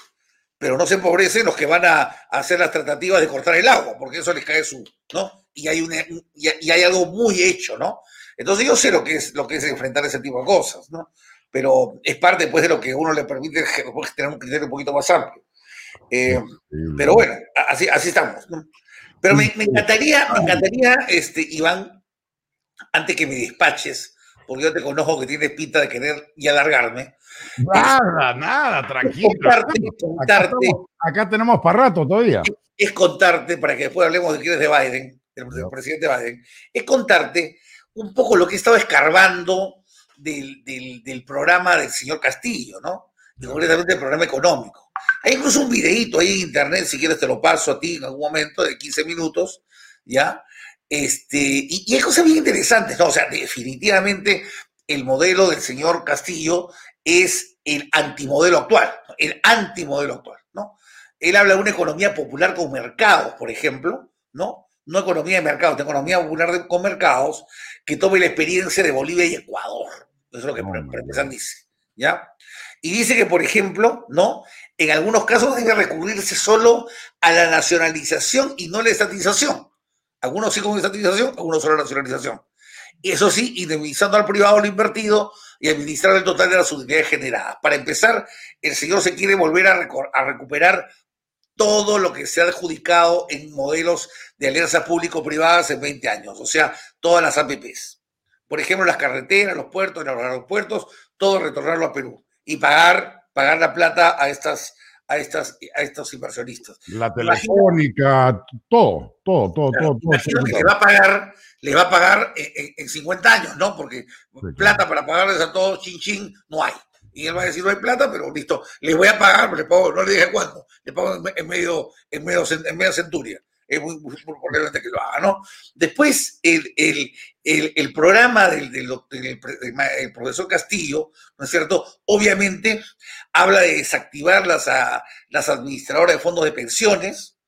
pero no se empobrecen los que van a, hacer las tratativas de cortar el agua, porque eso les cae su, ¿no? Y hay, una, y hay algo muy hecho, ¿no? Entonces yo sé lo que es, lo que es enfrentar ese tipo de cosas, ¿no? Pero es parte pues, de lo que uno le permite [LAUGHS] tener un criterio un poquito más amplio. Eh, pero bueno, así, así estamos. Pero me, encantaría, me encantaría, este, Iván, antes que me despaches, porque yo te conozco que tienes pinta de querer y alargarme. Nada, nada, tranquilo. Contarte, contarte. Acá, tenemos para rato todavía. Es, contarte, para que después hablemos de quién es de Biden, el, presidente Biden, es contarte un poco lo que he estado escarbando del, del, programa del señor Castillo, ¿no? Y concretamente el programa económico. Hay incluso un videíto ahí en internet, si quieres te lo paso a ti en algún momento, de 15 minutos, ¿ya? Este, y, y hay cosas bien interesantes, ¿no? O sea, definitivamente el modelo del señor Castillo es el antimodelo actual, el antimodelo actual, ¿no? Él habla de una economía popular con mercados, por ejemplo, ¿no? no economía de mercados, economía popular con mercados, que tome la experiencia de Bolivia y Ecuador. Eso es lo que oh, dice. ¿Ya? Y dice que, por ejemplo, ¿no? En algunos casos debe recurrirse solo a la nacionalización y no a la estatización. Algunos sí con estatización, algunos solo a la nacionalización. Y eso sí, indemnizando al privado lo invertido y administrar el total de las utilidades generadas. Para empezar, el señor se quiere volver a, recuperar todo lo que se ha adjudicado en modelos de alianzas público-privadas en 20 años, o sea, todas las APPs. Por ejemplo, las carreteras, los puertos, los aeropuertos, todo retornarlo a Perú y pagar, pagar la plata a estas, a estas, a estos inversionistas. La telefónica, todo, todo, todo, todo. que le va a pagar, le va a pagar en, 50 años, ¿no? Porque plata para pagarles a todos, chin chin, no hay y él va a decir no hay plata, pero listo, le voy a pagar, le pago, no le dije cuándo, le pago en medio, en medio, en media centuria. Es muy, probablemente que lo haga, ¿no? Después, el, el, el, programa del, profesor Castillo, ¿no es cierto? Obviamente habla de desactivar las, a, las administradoras de fondos de pensiones.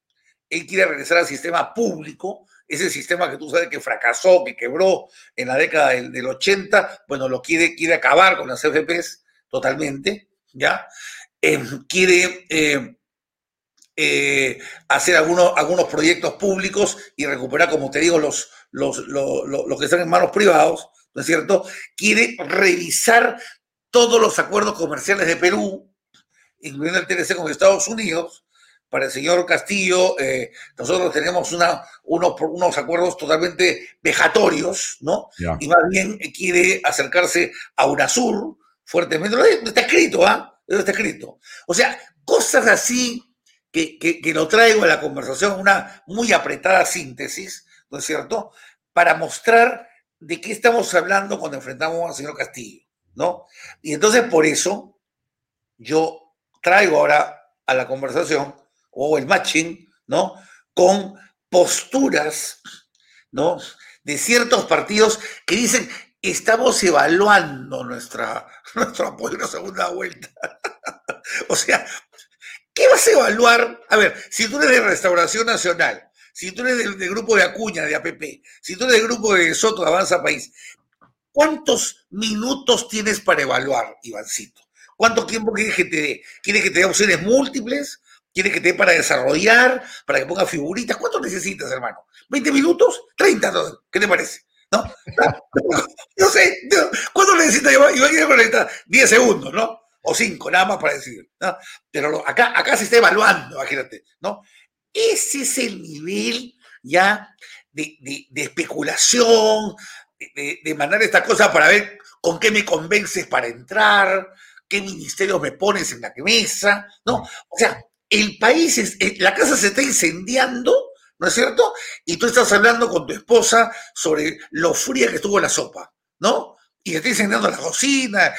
Él quiere regresar al sistema público, ese sistema que tú sabes que fracasó, que quebró en la década del, del 80, bueno, lo quiere, quiere acabar con las FPs totalmente, ¿ya? Em, quiere em, eh, hacer algunos, algunos proyectos públicos y recuperar, como te digo, los, los, los, que están en manos privados, ¿no es cierto? Quiere revisar todos los acuerdos comerciales de Perú, incluyendo el TLC con Estados Unidos, para el señor Castillo, eh, nosotros tenemos una, unos, unos acuerdos totalmente vejatorios, ¿no? Y más bien quiere acercarse a UNASUR fuertemente. Está escrito, ¿ah? Está escrito. O sea, cosas así que, que, lo traigo a la conversación, una muy apretada síntesis, ¿no es cierto? Para mostrar de qué estamos hablando cuando enfrentamos al señor Castillo, ¿no? Y entonces por eso yo traigo ahora a la conversación o el matching, ¿no? Con posturas, ¿no? De ciertos partidos que dicen, estamos evaluando nuestra, [LAUGHS] nuestro apoyo a la segunda vuelta. [LAUGHS] o sea, ¿qué vas a evaluar? A ver, si tú eres de Restauración Nacional, si tú eres del, grupo de Acuña, de APP, si tú eres del grupo de Soto, de Avanza País, ¿cuántos minutos tienes para evaluar, Ivancito? ¿Cuánto tiempo quieres que te dé? ¿Quieres que te dé opciones múltiples? ¿Quieres que te dé para desarrollar? ¿Para que ponga figuritas? ¿Cuánto necesitas, hermano? ¿20 minutos? ¿30? ¿Qué te parece? ¿No? [LAUGHS] No sé. ¿Cuánto necesitas? Iván conectar 10 segundos, ¿no? O 5, nada más para decir. ¿no? Pero acá, acá se está evaluando, imagínate, ¿no? Ese es el nivel ya de, especulación, de, mandar esta cosa para ver con qué me convences para entrar, qué ministerios me pones en la mesa, ¿no? O sea, el país, es, eh, la casa se está incendiando, ¿no es cierto? Y tú estás hablando con tu esposa sobre lo fría que estuvo la sopa, ¿no? Y se está incendiando la cocina,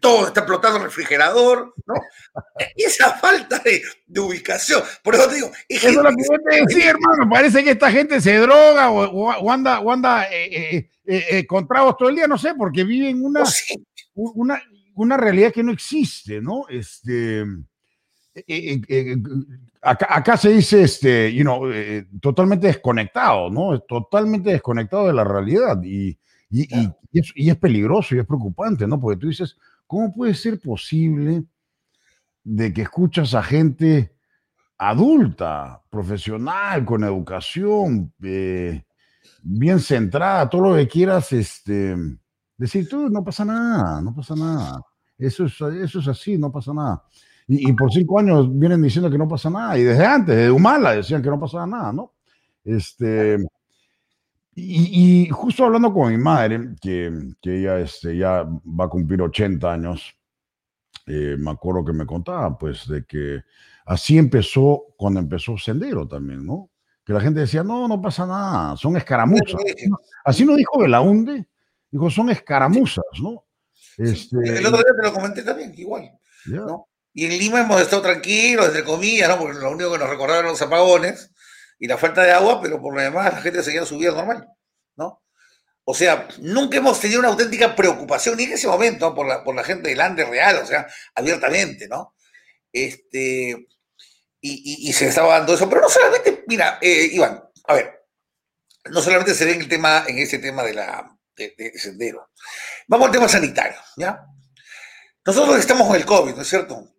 todo está explotando el refrigerador, ¿no? [LAUGHS] Esa falta de, ubicación. Por eso te digo, es eso es lo que yo te decía, [LAUGHS] hermano. Parece que esta gente se droga o, anda, o anda eh, eh, con tragos todo el día, no sé, porque viven una, oh, una, una realidad que no existe, ¿no? Este, eh, eh, eh, acá, se dice, este, you know, totalmente desconectado, ¿no? Totalmente desconectado de la realidad y, y, es, peligroso y es preocupante, ¿no? Porque tú dices, ¿cómo puede ser posible de que escuchas a gente adulta, profesional, con educación, bien centrada, todo lo que quieras, este, decir, tú, no pasa nada, no pasa nada. Eso es, eso es así, no pasa nada. Y, por cinco años vienen diciendo que no pasa nada. Y desde antes, de Humala, decían que no pasaba nada, ¿no? Este, y, justo hablando con mi madre, que, que ella este, ya va a cumplir 80 años, eh, me acuerdo que me contaba, pues, de que así empezó cuando empezó Sendero también, ¿no? Que la gente decía, no, no pasa nada, son escaramuzas. [LAUGHS] Así no dijo Belaunde, dijo, son escaramuzas, ¿no? Este, el otro día te lo comenté también, igual. ¿no? Y en Lima hemos estado tranquilos, entre comillas, ¿no? Porque lo único que nos recordaron los apagones y la falta de agua, pero por lo demás la gente seguía su vida normal, ¿no? O sea, nunca hemos tenido una auténtica preocupación, ni en ese momento, por la, por la gente del Ande real, o sea, abiertamente, ¿no? Este, y, se estaba dando eso, pero no solamente, mira, eh, Iván, a ver, no solamente se ve en el tema, en ese tema de la de, sendero. Vamos al tema sanitario, ¿ya? Nosotros estamos con el COVID, ¿no es cierto?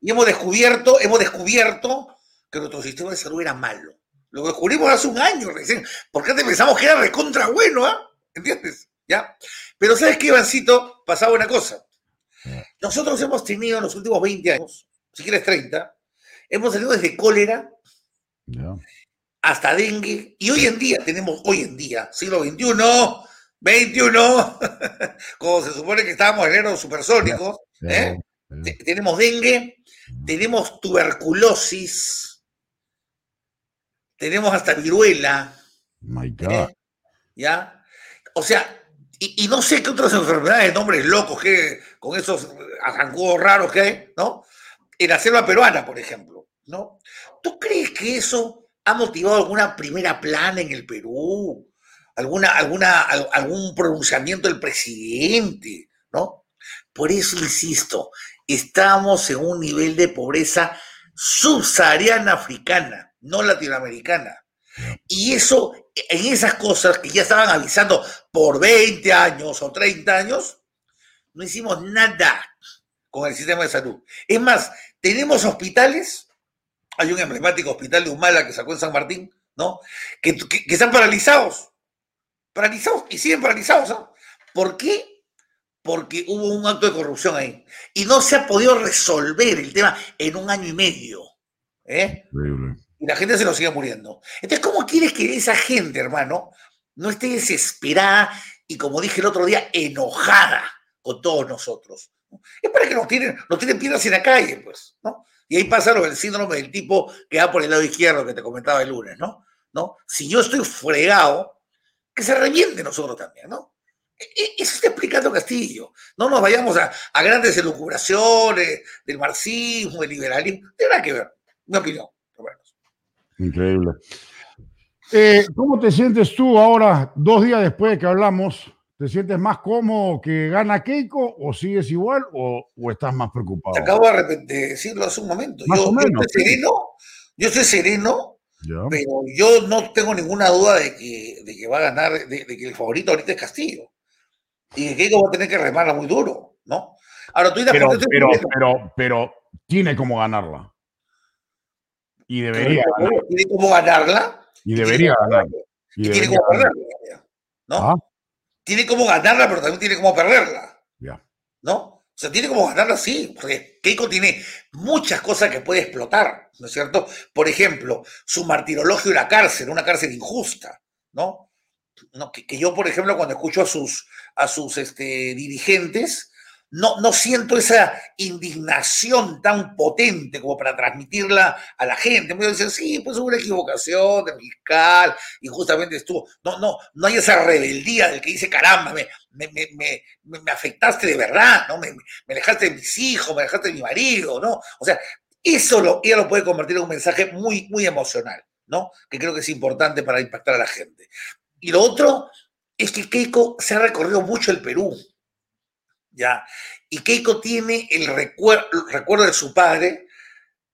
Y hemos descubierto, hemos descubierto que nuestro sistema de salud era malo. Lo descubrimos hace un año recién. ¿Por qué pensamos que era recontra bueno, ah? ¿Entiendes? ¿Ya? Pero ¿sabes qué, Ivancito? Pasaba una cosa. Nosotros hemos tenido en los últimos 20 años, si quieres 30, hemos tenido desde cólera hasta dengue, y hoy en día tenemos, hoy en día, siglo XXI, 21, [LAUGHS] como se supone que estábamos en eros supersónicos, ¿eh? tenemos dengue, tenemos tuberculosis, tenemos hasta viruela. My ¿eh? God. ¿Ya? O sea, y, no sé qué otras enfermedades, nombres locos, que con esos arrancudos raros que hay, ¿no? En la selva peruana, por ejemplo, ¿no? ¿Tú crees que eso ha motivado alguna primera plana en el Perú? alguna, alguna, algún pronunciamiento del presidente, ¿no? Por eso insisto, estamos en un nivel de pobreza subsahariana africana, no latinoamericana. Y eso, en esas cosas que ya estaban avisando por 20 años o 30 años, no hicimos nada con el sistema de salud. Es más, tenemos hospitales, hay un emblemático hospital de Humala que sacó en San Martín, ¿no? que están paralizados paralizados y siguen paralizados. ¿Por qué? Porque hubo un acto de corrupción ahí. Y no se ha podido resolver el tema en un año y medio. ¿eh? Y la gente se nos sigue muriendo. Entonces, ¿cómo quieres que esa gente, hermano, no esté desesperada y, como dije el otro día, enojada con todos nosotros? Es para que nos tienen, nos tienen piedras en la calle, pues, ¿no? Y ahí pasa lo del síndrome del tipo que va por el lado izquierdo que te comentaba el lunes, ¿no? ¿No? Si yo estoy fregado, que se reviente nosotros también, ¿no? E, e, eso está explicando Castillo. No nos vayamos a, grandes elucubraciones del marxismo, del liberalismo. Tiene nada que ver. Mi opinión. Increíble. Eh, ¿Cómo te sientes tú ahora, dos días después de que hablamos? ¿Te sientes más cómodo que gana Keiko o sigues igual o, estás más preocupado? Te acabo de, decirlo hace un momento. Yo, estoy sereno, yo estoy sereno, pero yo no tengo ninguna duda de que, de que va a ganar, de, que el favorito ahorita es Castillo. Y que Keiko va a tener que remarla muy duro, ¿no? Ahora tú pero, pero, pero, pero, tiene como ganarla. Y debería. Tiene como ganarla. Y debería ganarla. Y, tiene como ganarla. ¿No? ¿Ah? tiene como ganarla, pero también tiene como perderla. Ya. ¿No? O sea, tiene como ganarla, sí, porque Keiko tiene muchas cosas que puede explotar, ¿no es cierto? Por ejemplo, su martirologio y la cárcel, una cárcel injusta, ¿no? no que, que, yo, por ejemplo, cuando escucho a sus, a sus este, dirigentes, no, no siento esa indignación tan potente como para transmitirla a la gente. Me dicen, sí, pues hubo una equivocación de fiscal y justamente estuvo. No, no, no hay esa rebeldía del que dice, caramba, me, me, me, afectaste de verdad, ¿no? Me, dejaste de mis hijos, me dejaste de mi marido, ¿no? O sea, eso lo, ella lo puede convertir en un mensaje muy, muy emocional, ¿no? Que creo que es importante para impactar a la gente. Y lo otro es que Keiko se ha recorrido mucho el Perú. ¿Ya? Y Keiko tiene el recuerdo de su padre,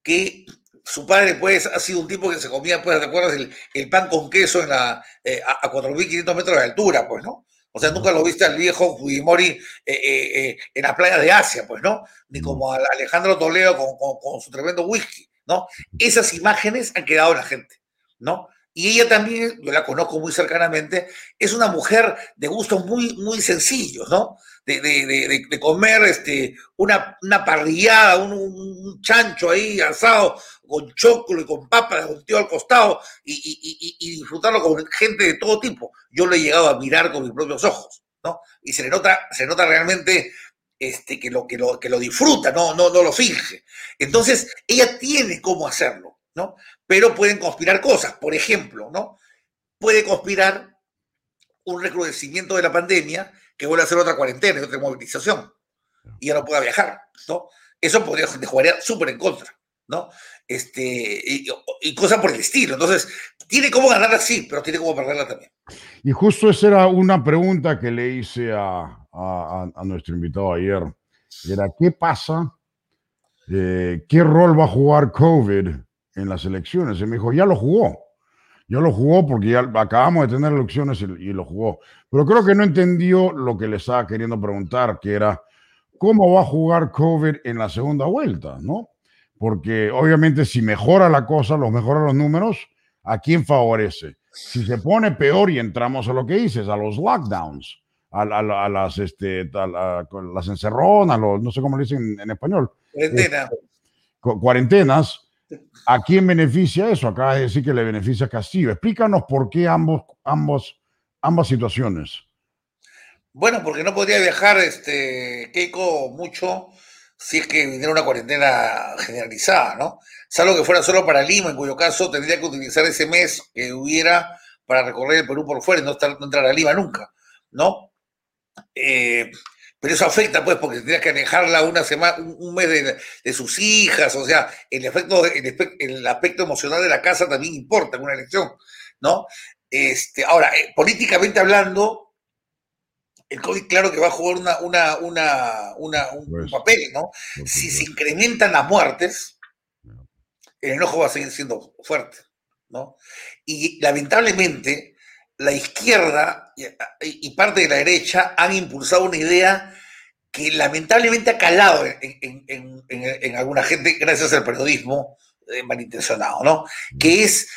que su padre, pues, ha sido un tipo que se comía, pues, ¿te acuerdas? El, pan con queso en la, eh, a, 4.500 metros de altura, pues, ¿no? O sea, nunca lo viste al viejo Fujimori eh, eh, en las playas de Asia, pues, ¿no? Ni como a Alejandro Toledo con, con, su tremendo whisky, ¿no? Esas imágenes han quedado en la gente, ¿no? Y ella también, yo la conozco muy cercanamente, es una mujer de gustos muy, muy sencillos, ¿no? de, comer este, una, una parrillada, un, chancho ahí asado con choclo y con papas, con tío al costado y, disfrutarlo con gente de todo tipo. Yo lo he llegado a mirar con mis propios ojos, ¿no? Y se le nota, se nota realmente este, que, lo, que, lo, que lo disfruta, no, no, no lo finge. Entonces, ella tiene cómo hacerlo, ¿no? Pero pueden conspirar cosas, por ejemplo, ¿no? Puede conspirar un recrudecimiento de la pandemia que vuelva a hacer otra cuarentena y otra movilización y ya no pueda viajar, ¿no? Eso podría jugaría súper en contra, ¿no? Este, y, cosas por el estilo. Entonces, tiene cómo ganarla así, pero tiene cómo perderla también. Y justo esa era una pregunta que le hice a, nuestro invitado ayer. Era, ¿qué pasa? Eh, ¿Qué rol va a jugar COVID en las elecciones? Y me dijo, ya lo jugó. Ya lo jugó porque ya acabamos de tener elecciones y, lo jugó. Pero creo que no entendió lo que le estaba queriendo preguntar, que era cómo va a jugar COVID en la segunda vuelta, ¿no? Porque obviamente si mejora la cosa, los mejora los números, ¿a quién favorece? Si se pone peor y entramos a lo que dices, a los lockdowns, a, las, este, las encerronas, los, no sé cómo le dicen en, español. Cuarentena. Este, cuarentenas ¿A quién beneficia eso? Acaba de decir que le beneficia a Castillo. Explícanos por qué ambos, ambos, ambas situaciones. Bueno, porque no podría viajar este, Keiko mucho si es que viniera una cuarentena generalizada, ¿no? Salvo que fuera solo para Lima, en cuyo caso tendría que utilizar ese mes que hubiera para recorrer el Perú por fuera y no, no entrar a Lima nunca, ¿no? Eh, pero eso afecta, pues, porque tendrías que alejarla una semana, un mes de, sus hijas, o sea, el efecto, el, aspecto emocional de la casa también importa en una elección, ¿no? Este, ahora, eh, políticamente hablando, el COVID claro que va a jugar una, una, un pues, papel, ¿no? Si se incrementan las muertes, el enojo va a seguir siendo fuerte, ¿no? Y lamentablemente, la izquierda y parte de la derecha han impulsado una idea que lamentablemente ha calado en, alguna gente gracias al periodismo eh, malintencionado, ¿no? Que es,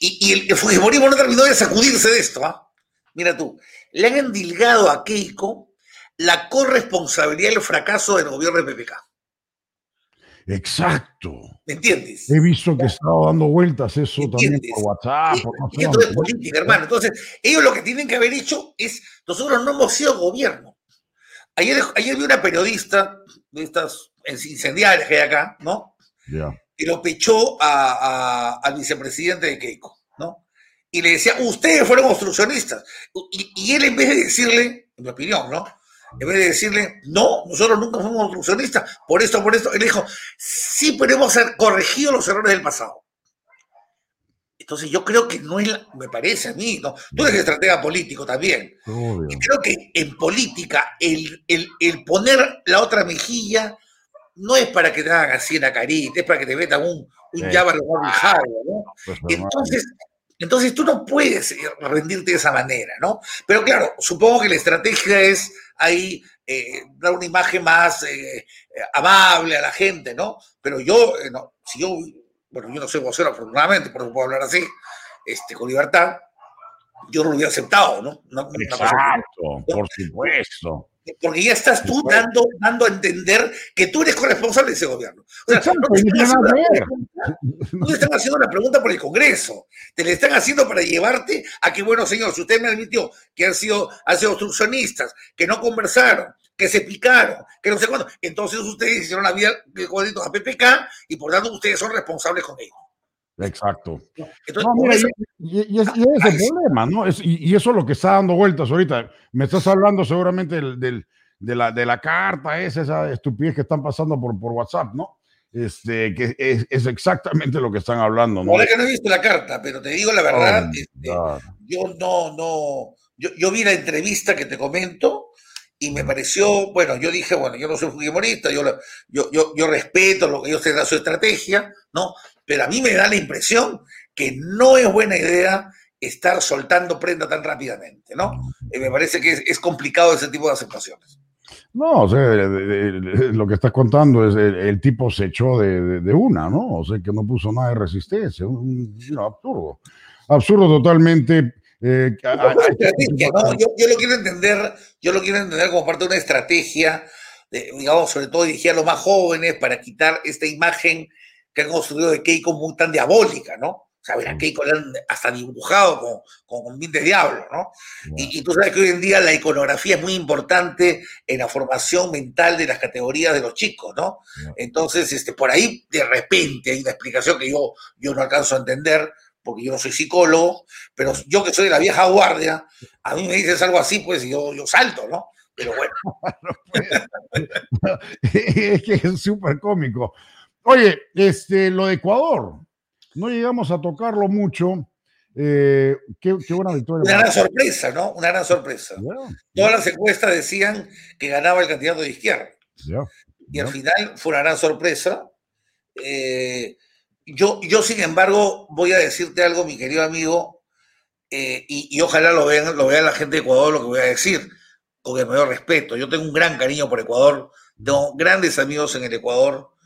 y, el, Fujimorismo no terminó de sacudirse de esto, ¿ah? Mira tú, le han endilgado a Keiko la corresponsabilidad del fracaso del gobierno de PPK. Exacto. ¿Me entiendes? He visto que estaba dando vueltas eso también por WhatsApp. Por no esto es política, hermano. Entonces, ellos lo que tienen que haber hecho es, nosotros no hemos sido gobierno. Ayer, ayer vi una periodista de estas incendiarias que hay acá, ¿no? Ya. Y lo pechó a, al vicepresidente de Keiko, ¿no? Y le decía, ustedes fueron obstruccionistas. Y, y él en vez de decirle, en mi opinión, ¿no? En vez de decirle, no, nosotros nunca fuimos obstruccionistas, por esto, por esto, él dijo, sí, pero hemos corregido los errores del pasado. Entonces yo creo que no es, me parece a mí, ¿no? Tú eres estratega político también. Y creo que en política el, el, poner la otra mejilla no es para que te hagan así en la carita, es para que te metan un, un sí. ¿no? Pues Entonces, entonces tú no puedes rendirte de esa manera, ¿no? Pero claro, supongo que la estrategia es ahí eh, dar una imagen más eh, amable a la gente, ¿no? Pero yo, eh, no, si yo, bueno, yo no soy vocero afortunadamente, por eso puedo hablar así, este, con libertad, yo no lo hubiera aceptado, ¿no? no Exacto, por supuesto. Porque ya estás tú dando, dando a entender que tú eres corresponsable de ese gobierno. O sea, no, te están haciendo una pregunta por el Congreso, te le están haciendo para llevarte a que, bueno, señor, si usted me admitió que han sido, han sido obstruccionistas, que no conversaron, que se picaron, que no sé cuándo, entonces ustedes hicieron la vida de a PPK y por tanto ustedes son responsables con ellos. Exacto. y, ese es el problema, ¿no? y, eso es lo que está dando vueltas ahorita. Me estás hablando seguramente del, de, la, de la carta, esa, esa estupidez que están pasando por, por WhatsApp, ¿no? Este, que es, es exactamente lo que están hablando. ¿no? que no he visto la carta, pero te digo la verdad, este, yo no, no, yo, yo, vi la entrevista que te comento y me pareció, bueno, yo dije, bueno, yo no soy fujimorista, yo, yo, yo, yo respeto lo que ellos tengan su estrategia, ¿no? Pero a mí me da la impresión que no es buena idea estar soltando prenda tan rápidamente, ¿no? Eh, me parece que es, complicado ese tipo de aceptaciones. No, o sea, lo que estás contando es el, tipo se echó de, una, ¿no? O sea, que no puso nada de resistencia, un, absurdo. Absurdo totalmente. Eh, yo, lo quiero entender, yo lo quiero entender como parte de una estrategia, digamos, sobre todo dirigida a los más jóvenes para quitar esta imagen que han construido de Keiko muy tan diabólica, ¿no? O sea, a Keiko le han hasta dibujado con, con un de diablo, ¿no? Y, tú sabes que hoy en día la iconografía es muy importante en la formación mental de las categorías de los chicos, ¿no? Entonces, este, por ahí de repente hay una explicación que yo, yo no alcanzo a entender, porque yo no soy psicólogo, pero yo que soy de la vieja guardia, a mí me dices algo así, pues yo, yo salto, ¿no? Pero bueno. [LAUGHS] [LAUGHS] es que es súper cómico. Oye, este, lo de Ecuador, no llegamos a tocarlo mucho. Eh, qué, buena victoria. Una gran sorpresa, ¿no? Una gran sorpresa. Todas las encuestas decían que ganaba el candidato de izquierda. y al final fue una gran sorpresa. Eh, yo, yo, sin embargo, voy a decirte algo, mi querido amigo, eh, y, y, ojalá lo vean, lo vean la gente de Ecuador, lo que voy a decir, con el mayor respeto. Yo tengo un gran cariño por Ecuador, tengo grandes amigos en el Ecuador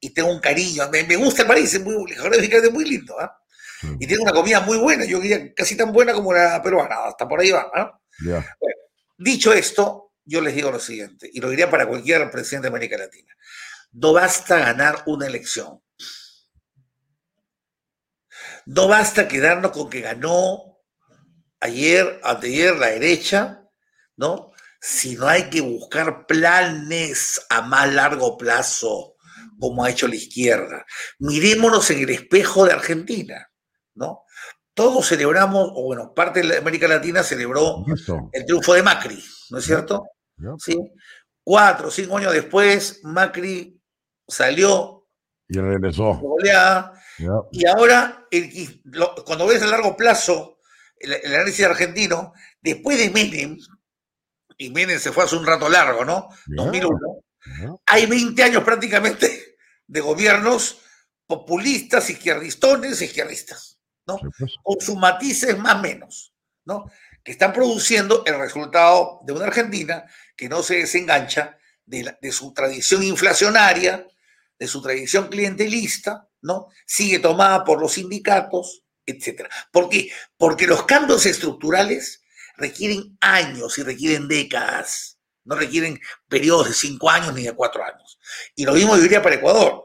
y tengo un cariño. Me, gusta el país, es muy, es muy lindo. ¿ah? Y tiene una comida muy buena, yo diría casi tan buena como la peruana, hasta por ahí va. dicho esto, yo les digo lo siguiente, y lo diría para cualquier presidente de América Latina. No basta ganar una elección. No basta quedarnos con que ganó ayer, anteayer, la derecha, ¿no? Sino hay que buscar planes a más largo plazo como ha hecho la izquierda. Mirémonos en el espejo de Argentina, ¿no? Todos celebramos, o bueno, parte de América Latina celebró el triunfo de Macri, ¿no es cierto? Sí. Cuatro, cinco años después, Macri salió. Y regresó. Y ahora, cuando ves a largo plazo el, análisis argentino, después de Menem, y Menem se fue hace un rato largo, ¿no? 2001, hay 20 años prácticamente de gobiernos populistas, izquierdistones, izquierdistas, ¿no? Con sus matices más menos, ¿no? Que están produciendo el resultado de una Argentina que no se desengancha de, de su tradición inflacionaria, de su tradición clientelista, ¿no? Sigue tomada por los sindicatos, etcétera. ¿Por qué? Porque los cambios estructurales requieren años y requieren décadas no requieren periodos de cinco años ni de cuatro años. Y lo mismo diría para Ecuador.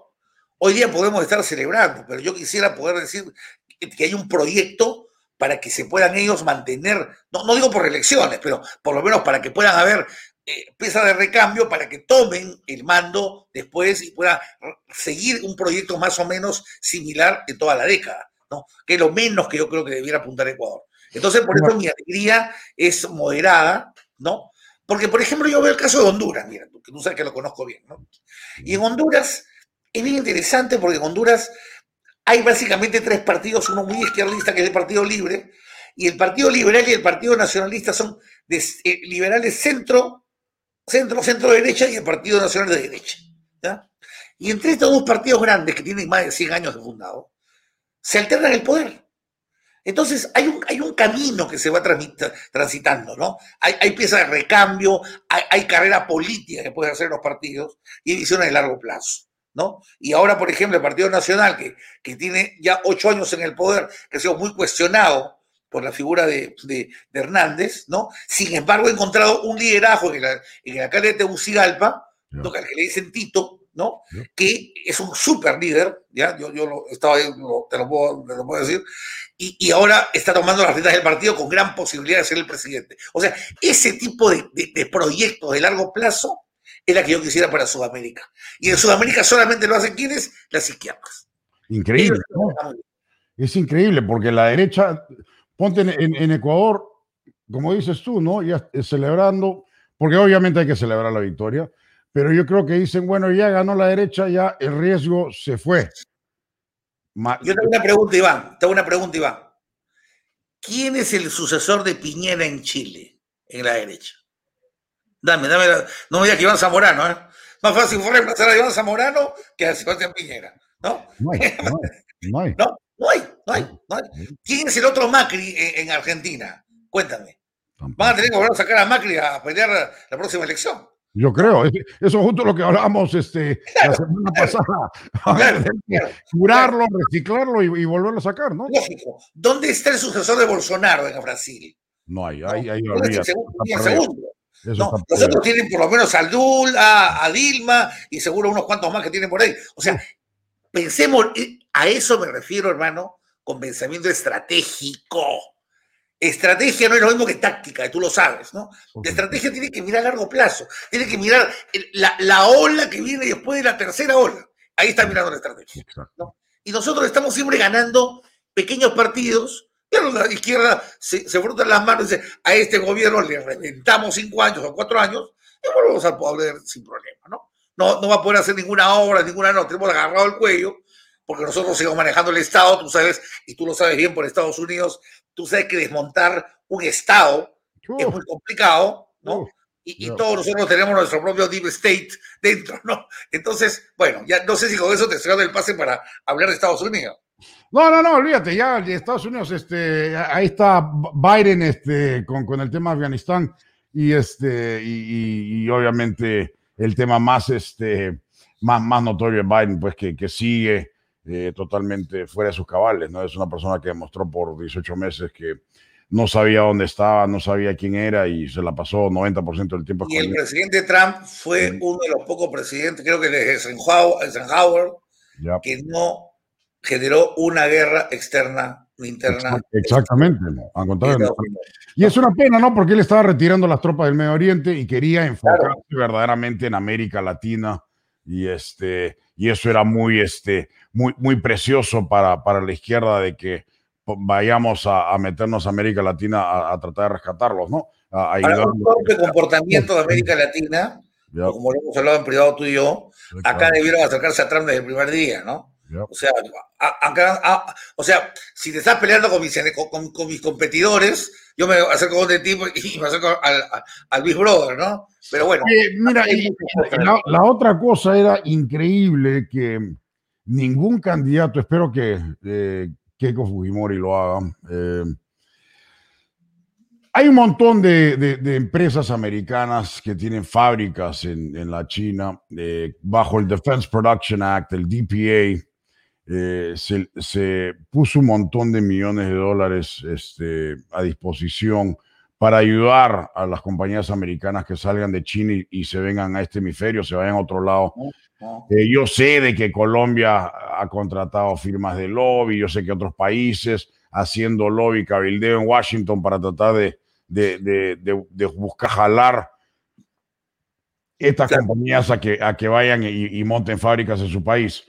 hoy día podemos estar celebrando, pero yo quisiera poder decir que hay un proyecto para que se puedan ellos mantener, no, no digo por elecciones, pero por lo menos para que puedan haber eh, pieza de recambio para que tomen el mando después y puedan seguir un proyecto más o menos similar en toda la década, ¿no? Que es lo menos que yo creo que debiera apuntar Ecuador. Entonces, por eso mi alegría es moderada, ¿no? Porque, por ejemplo, yo veo el caso de Honduras, mira, que tú sabes que lo conozco bien, ¿no? Y en Honduras es bien interesante porque en Honduras hay básicamente tres partidos, uno muy izquierdista que es el Partido Libre, y el Partido Liberal y el Partido Nacionalista son de, eh, liberales centro, centro, centro derecha y el Partido Nacional de derecha. ¿ya? Y entre estos dos partidos grandes que tienen más de 100 años de fundado, se alternan el poder. Entonces, hay un, hay un camino que se va transitando, ¿no? Hay, hay piezas de recambio, hay, hay, carrera política que pueden hacer los partidos y visiones de largo plazo. ¿no? Y ahora, por ejemplo, el Partido Nacional, que, que tiene ya ocho años en el poder, que ha sido muy cuestionado por la figura de, de, Hernández, ¿no? Sin embargo, ha encontrado un liderazgo en, en el alcalde de Tegucigalpa, ¿no? que le dicen Tito, ¿no? Que es un super líder, ¿ya? Yo, yo lo, estaba ahí, te, lo puedo, te, lo puedo, decir, y, y, ahora está tomando las riendas del partido con gran posibilidad de ser el presidente. O sea, ese tipo de, de proyectos de largo plazo es la que yo quisiera para Sudamérica. Y en Sudamérica solamente lo hacen quienes? Las izquierdas. Increíble. ¿no? Es increíble porque la derecha, ponte en, en, Ecuador, como dices tú, ¿no? Ya celebrando, porque obviamente hay que celebrar la victoria, pero yo creo que dicen, bueno, ya ganó la derecha, ya el riesgo se fue. Yo tengo una pregunta, Iván. Tengo una pregunta, Iván. ¿Quién es el sucesor de Piñera en Chile, en la derecha? Dame, dame. No me digas que Iván Zamorano, ¿eh? Más fácil fue reemplazar a Iván Zamorano que a Sebastián Piñera, ¿no? No hay, no hay. no, [LAUGHS] no hay, no hay, no hay. ¿Quién es el otro Macri en, en Argentina? Cuéntame. Van a tener que volver a sacar a Macri a pelear la próxima elección. Yo creo, eso es justo lo que hablábamos este, claro, la semana pasada. [LAUGHS] Claro, claro, curarlo, reciclarlo y, y, volverlo a sacar, ¿no? Lógico. ¿Dónde está el sucesor de Bolsonaro en Brasil? No hay, hay, hay, hay, hay segundo, segundo. No, los otros tienen por lo menos a Dula, a Dilma y seguro unos cuantos más que tienen por ahí. O sea, pensemos, a eso me refiero, hermano, con pensamiento estratégico. Estrategia no es lo mismo que táctica, tú lo sabes, ¿no? La estrategia tiene que mirar a largo plazo, tiene que mirar la, la ola que viene después de la tercera ola. Ahí está mirando la estrategia. ¿no? Y nosotros estamos siempre ganando pequeños partidos pero la izquierda se, se frotan las manos y dice, a este gobierno le reventamos cinco años o cuatro años y volvemos al poder sin problema, ¿no? No, no va a poder hacer ninguna obra, ninguna, no, tenemos agarrado el cuello, porque nosotros seguimos manejando el Estado, tú sabes, y tú lo sabes bien por Estados Unidos, tú sabes que desmontar un Estado uh, es muy complicado, ¿no? Uh, y, y no. todos nosotros tenemos nuestro propio deep state [LAUGHS] dentro, ¿no? Entonces, bueno, ya no sé si con eso te estoy dando el pase para hablar de Estados Unidos. No, no, no, olvídate, ya Estados Unidos, este, ahí está Biden este, con, con el tema de Afganistán y, este, y, y, y, obviamente el tema más, este, más, más notorio de Biden, pues que, que sigue eh, totalmente fuera de sus cabales, ¿no? Es una persona que demostró por 18 meses que no sabía dónde estaba, no sabía quién era y se la pasó 90% del tiempo. Y el presidente Trump fue sí. uno de los pocos presidentes, creo que de Eisenhower, yep. que no generó una guerra externa o interna. Exactamente, al contrario. Y es una pena, ¿no? Porque él estaba retirando las tropas del Medio Oriente y quería enfocarse claro. verdaderamente en América Latina y este y eso era muy este muy muy precioso para, para la izquierda de que vayamos a, a meternos a América Latina a, a, tratar de rescatarlos, ¿no? A, a ayudar. el comportamiento de América Latina, como lo hemos hablado en privado tú y yo, acá debieron acercarse a Trump desde el primer día, ¿no? O sea, acá, a, o sea, si te estás peleando con mis, con, con mis competidores, yo me acerco con el tipo y me acerco al, al, al Big Brother, ¿no? Pero bueno. Eh, mira, y, la, la, otra cosa era increíble que ningún candidato, espero que eh, Keiko Fujimori lo haga, eh, hay un montón de, de, empresas americanas que tienen fábricas en, en la China eh, bajo el Defense Production Act, el DPA eh, se, se, puso un montón de millones de dólares este, a disposición para ayudar a las compañías americanas que salgan de China y, se vengan a este hemisferio, se vayan a otro lado. Eh, yo sé de que Colombia ha contratado firmas de lobby, yo sé que otros países haciendo lobby, cabildeo en Washington para tratar de, de, buscar jalar estas compañías a que, a que vayan y, monten fábricas en su país.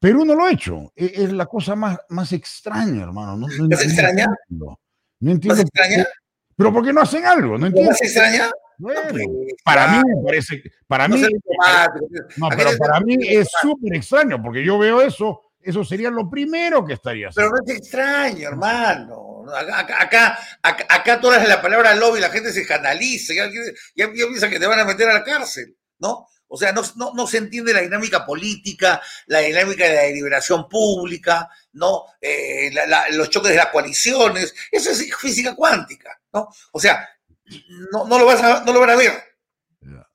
Perú no lo ha hecho. E, es, la cosa más, más extraña, hermano. No, no extraña? No entiendo. extraña? Pero ¿por qué no hacen algo? No entiendo. ¿Más extraña? Bueno, pues, para mí me parece, para mí, no, pero para mí es súper extraño porque yo veo eso eso sería lo primero que estaría haciendo. Pero no es extraño, hermano. Acá, acá, acá, tú hablas la palabra lobby la gente se escandaliza. Ya, ya, piensa que te van a meter a la cárcel, ¿no? O sea, no, no, se entiende la dinámica política, la dinámica de la deliberación pública, ¿no? Eh, los choques de las coaliciones. Eso es física cuántica, ¿no? O sea, no, no, lo, vas a, no lo van a ver.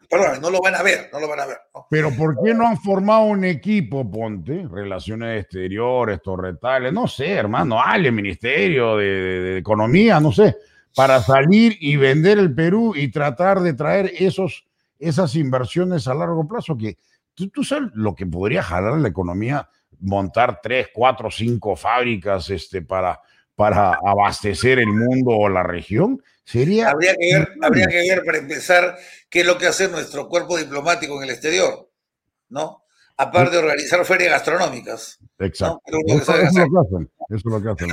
Perdón, no lo van a ver, no lo van a ver. Pero ¿por qué no han formado un equipo, ponte, relaciones exteriores, torretales, no sé, hermano, Ale, Ministerio de, Economía, no sé, para salir y vender el Perú y tratar de traer esos, esas inversiones a largo plazo que tú, tú sabes lo que podría jalar la economía, montar tres, cuatro, cinco fábricas este, para, para abastecer el mundo o la región Sería. Habría que, ver, habría que ver, para empezar, qué es lo que hace nuestro cuerpo diplomático en el exterior, ¿no? Aparte de organizar ferias gastronómicas. Exacto. Eso, es lo que hacen. Eso es lo que hacen.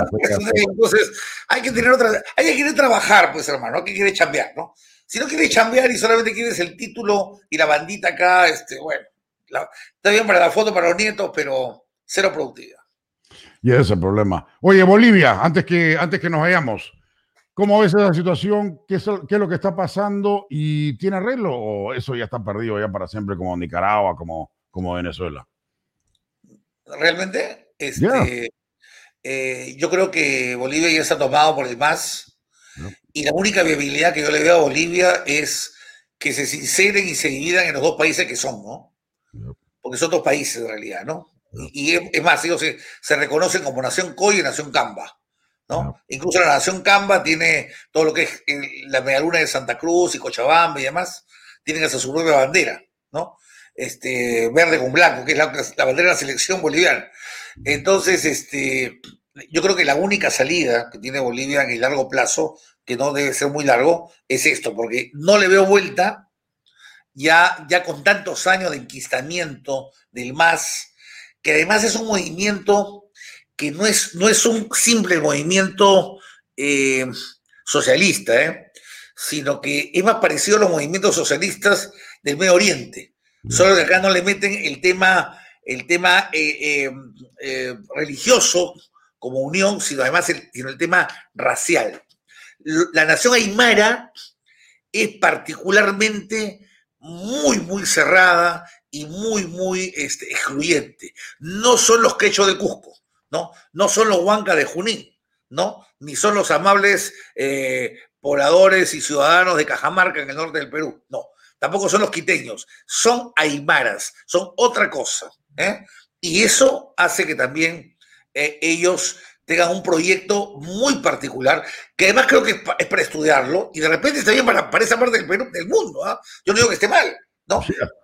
Entonces, hay que tener otra. Hay que querer trabajar, pues, hermano, hay que querer chambear, ¿no? Si no quieres chambear y solamente quieres el título y la bandita acá, este, bueno, está bien para la foto, para los nietos, pero cero productividad. Y ese es el problema. Oye, Bolivia, antes que, antes que nos vayamos, ¿Cómo ves esa situación? ¿Qué es, ¿Qué es, lo que está pasando? ¿Y tiene arreglo o eso ya está perdido ya para siempre como Nicaragua, como, como Venezuela? Realmente, este, eh, yo creo que Bolivia ya está tomado por el MAS y la única viabilidad que yo le veo a Bolivia es que se sinceren y se dividan en los dos países que son, ¿no? Porque son dos países en realidad, ¿no? Y, es, más, ellos se, se reconocen como Nación Coy y Nación Camba. ¿no? Incluso la nación Camba tiene todo lo que es la medaluna de Santa Cruz y Cochabamba y demás, tienen hasta su propia bandera, ¿no? Este, verde con blanco, que es la, bandera de la selección boliviana. Entonces, este, yo creo que la única salida que tiene Bolivia en el largo plazo, que no debe ser muy largo, es esto, porque no le veo vuelta ya, ya con tantos años de enquistamiento del MAS, que además es un movimiento que no es, no es un simple movimiento eh, socialista, ¿eh? sino que es más parecido a los movimientos socialistas del Medio Oriente. Solo que acá no le meten el tema, el tema eh, religioso como unión, sino además el, sino el tema racial. La nación aymara es particularmente muy, muy cerrada y muy, muy este, excluyente. No son los quechos de Cusco. ¿no? No son los huancas de Junín, ¿no? Ni son los amables eh, pobladores y ciudadanos de Cajamarca en el norte del Perú, no. Tampoco son los quiteños, son aymaras, son otra cosa. ¿eh? Y eso hace que también eh, ellos tengan un proyecto muy particular, que además creo que es, para estudiarlo, y de repente está bien para, esa parte del, Perú, del mundo. ¿ah? Yo no digo que esté mal, ¿no?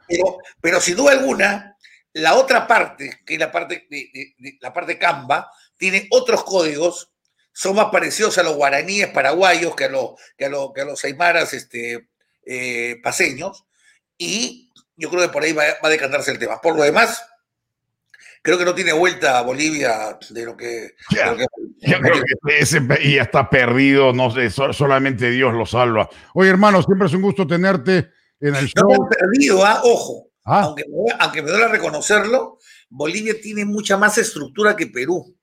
Pero, pero sin duda alguna, la otra parte, que es la parte, de, la parte Camba, tiene otros códigos, son más parecidos a los guaraníes paraguayos que a los, que a los, que a los aymaras este, eh, paseños, y yo creo que por ahí va, a decantarse el tema. Por lo demás, creo que no tiene vuelta a Bolivia de lo que... yo creo que ese país ya está perdido, no sé, solamente Dios lo salva. Oye, hermano, siempre es un gusto tenerte en el show. No perdido, ¿ah? ojo. Ah. Aunque, aunque me duele reconocerlo, Bolivia tiene mucha más estructura que Perú.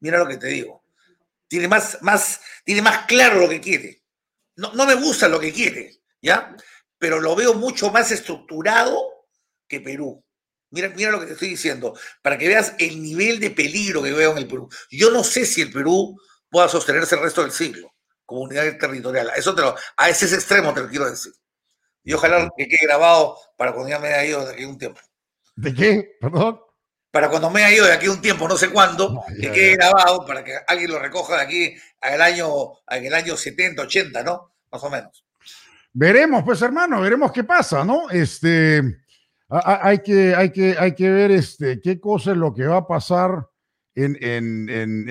Mira lo que te digo. Tiene más, más, tiene más claro lo que quiere. No, no me gusta lo que quiere, ¿ya? Pero lo veo mucho más estructurado que Perú. Mira, mira lo que te estoy diciendo, para que veas el nivel de peligro que veo en el Perú. Yo no sé si el Perú pueda sostenerse el resto del siglo como unidad territorial. Eso te lo, a ese extremo te lo quiero decir. Y ojalá que quede grabado para cuando ya me haya ido de aquí un tiempo. ¿De qué? Perdón. para cuando me haya ido de aquí un tiempo, no sé cuándo, que quede grabado para que alguien lo recoja de aquí al año, en el año 70, 80, ¿no? Más o menos. Veremos, pues, hermano, veremos qué pasa, ¿no? Este, hay que, hay que, hay que ver este, qué cosa es lo que va a pasar en, en, en...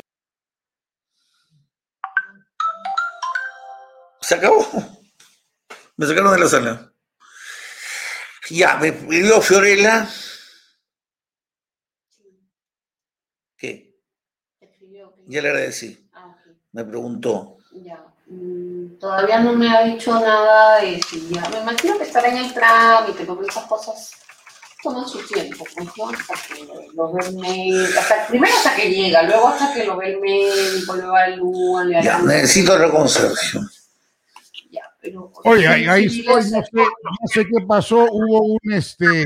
Se acabó. Me sacaron de la sala. Ya, me pidió Fiorella. ¿Qué? Ya le agradecí. Ah, me preguntó. Ya. Mm, todavía no me ha dicho nada de si ya. Me imagino que estará en el trámite, porque esas cosas toman su tiempo. Pues, hasta que lo ve el mail. Hasta, primero hasta que llega, luego hasta que lo ve el mail, lo evalúa. Le ya, necesito reconciliación. Oye, ahí, no, sé, no sé qué pasó, hubo un este.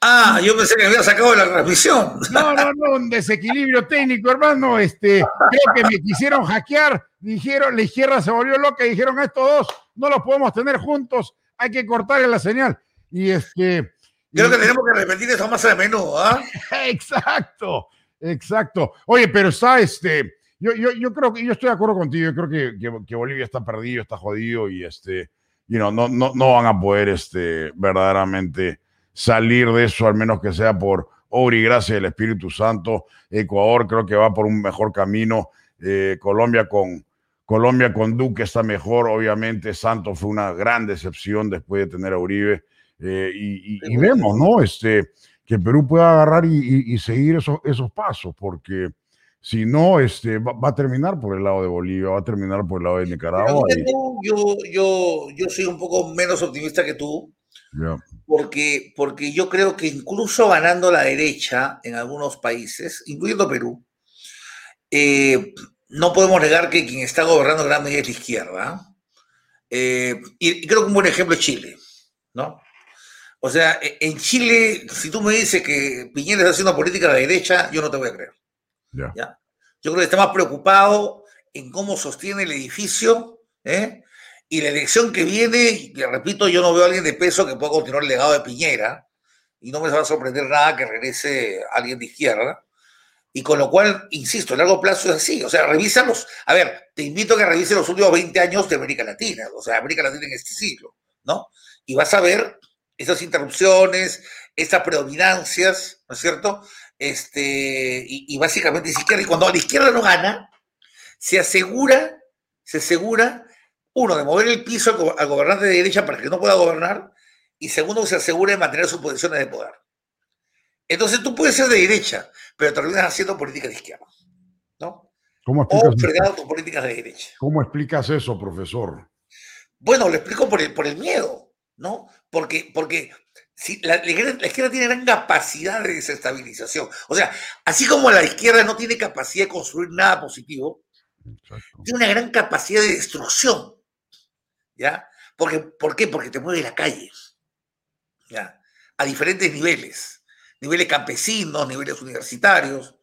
Ah, yo pensé que me había sacado de la transmisión. No, no, no, un desequilibrio técnico, hermano. Este, creo que me quisieron hackear. Dijeron, la izquierda se volvió loca y dijeron a estos dos, no los podemos tener juntos, hay que cortarle la señal. Y este. Creo que tenemos que repetir eso más a menudo, ¿ah? [LAUGHS] exacto, exacto. Oye, pero está este yo, yo, yo, creo que yo estoy de acuerdo contigo. Yo creo que, que, Bolivia está perdido, está jodido y este, you know, no, no, no van a poder este, verdaderamente salir de eso, al menos que sea por obra y gracia del Espíritu Santo. Ecuador creo que va por un mejor camino. Eh, Colombia con Colombia con Duque está mejor. Obviamente, Santos fue una gran decepción después de tener a Uribe. Eh, y, vemos, ¿no? Este, que Perú pueda agarrar y, y seguir esos, esos pasos, porque si no, este, va, a terminar por el lado de Bolivia, va a terminar por el lado de Nicaragua. Yo, yo, yo soy un poco menos optimista que tú, porque, porque yo creo que incluso ganando la derecha en algunos países, incluyendo Perú, eh, no podemos negar que quien está gobernando gran medida es la izquierda. Eh, y, creo que un buen ejemplo es Chile, ¿no? O sea, e, en Chile, si tú me dices que Piñera está haciendo política de derecha, yo no te voy a creer. Yo creo que está más preocupado en cómo sostiene el edificio, ¿eh? Y la elección que viene, y repito, yo no veo a alguien de peso que pueda continuar el legado de Piñera, y no me va a sorprender nada que regrese alguien de izquierda. Y con lo cual, insisto, a largo plazo es así. O sea, revísalos. A ver, te invito a que revises los últimos 20 años de América Latina, o sea, América Latina en este siglo, ¿no? Y vas a ver esas interrupciones, esas predominancias, ¿no es cierto? Este, y, básicamente izquierda. Y cuando la izquierda no gana, se asegura, se asegura, uno, de mover el piso al, gobernante de derecha para que no pueda gobernar, y segundo, se asegura de mantener sus posiciones de poder. Entonces tú puedes ser de derecha, pero terminas haciendo política de izquierda. ¿no? ¿Cómo explicas, o fregado tus políticas de derecha. ¿Cómo explicas eso, profesor? Bueno, lo explico por el, por el miedo, ¿no? Porque, porque la, izquierda tiene gran capacidad de desestabilización. O sea, así como la izquierda no tiene capacidad de construir nada positivo, tiene una gran capacidad de destrucción. ¿Ya? Porque, ¿Por qué? Porque te mueve la calle. ¿Ya? A diferentes niveles. Niveles campesinos, niveles universitarios.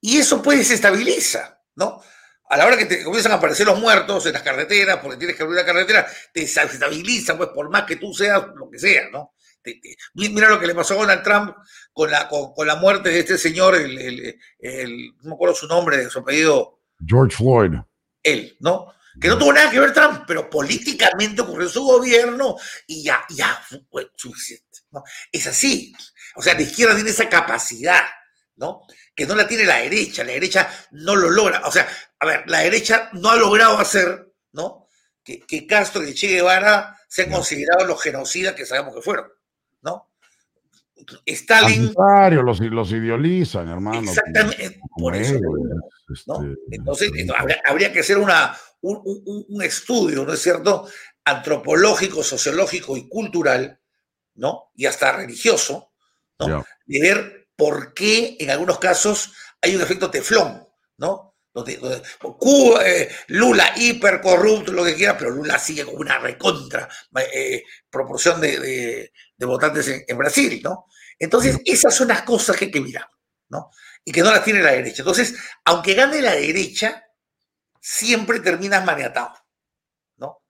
Y eso pues desestabiliza, ¿no? A la hora que te comienzan a aparecer los muertos en las carreteras, porque tienes que abrir la carretera, te desestabiliza, pues por más que tú seas lo que sea, ¿no? Mira lo que le pasó a Donald Trump con la, con, la muerte de este señor, el, no me acuerdo su nombre, su apellido. George Floyd. Él, ¿no? Que no tuvo nada que ver Trump, pero políticamente ocurrió su gobierno y ya, ya fue suficiente. ¿no? Es así. O sea, la izquierda tiene esa capacidad, ¿no? Que no la tiene la derecha. La derecha no lo logra. O sea, a ver, la derecha no ha logrado hacer, ¿no? Que, que Castro y Che Guevara sean considerados los genocidas que sabemos que fueron. ¿No? Stalin. Los, los idealizan, hermano. Exactamente, por eso. Este, entonces, habría, que hacer una, un, estudio, ¿no es cierto? Antropológico, sociológico y cultural, ¿no? Y hasta religioso, ¿no? De ver por qué en algunos casos hay un efecto teflón, ¿no? Eh, Lula hipercorrupto, lo que quiera, pero Lula sigue con una recontra eh, proporción de, votantes en, Brasil, ¿no? Entonces, esas son las cosas que hay que mirar, ¿no? Y que no las tiene la derecha. Entonces, aunque gane la derecha, siempre terminas maniatado, ¿no?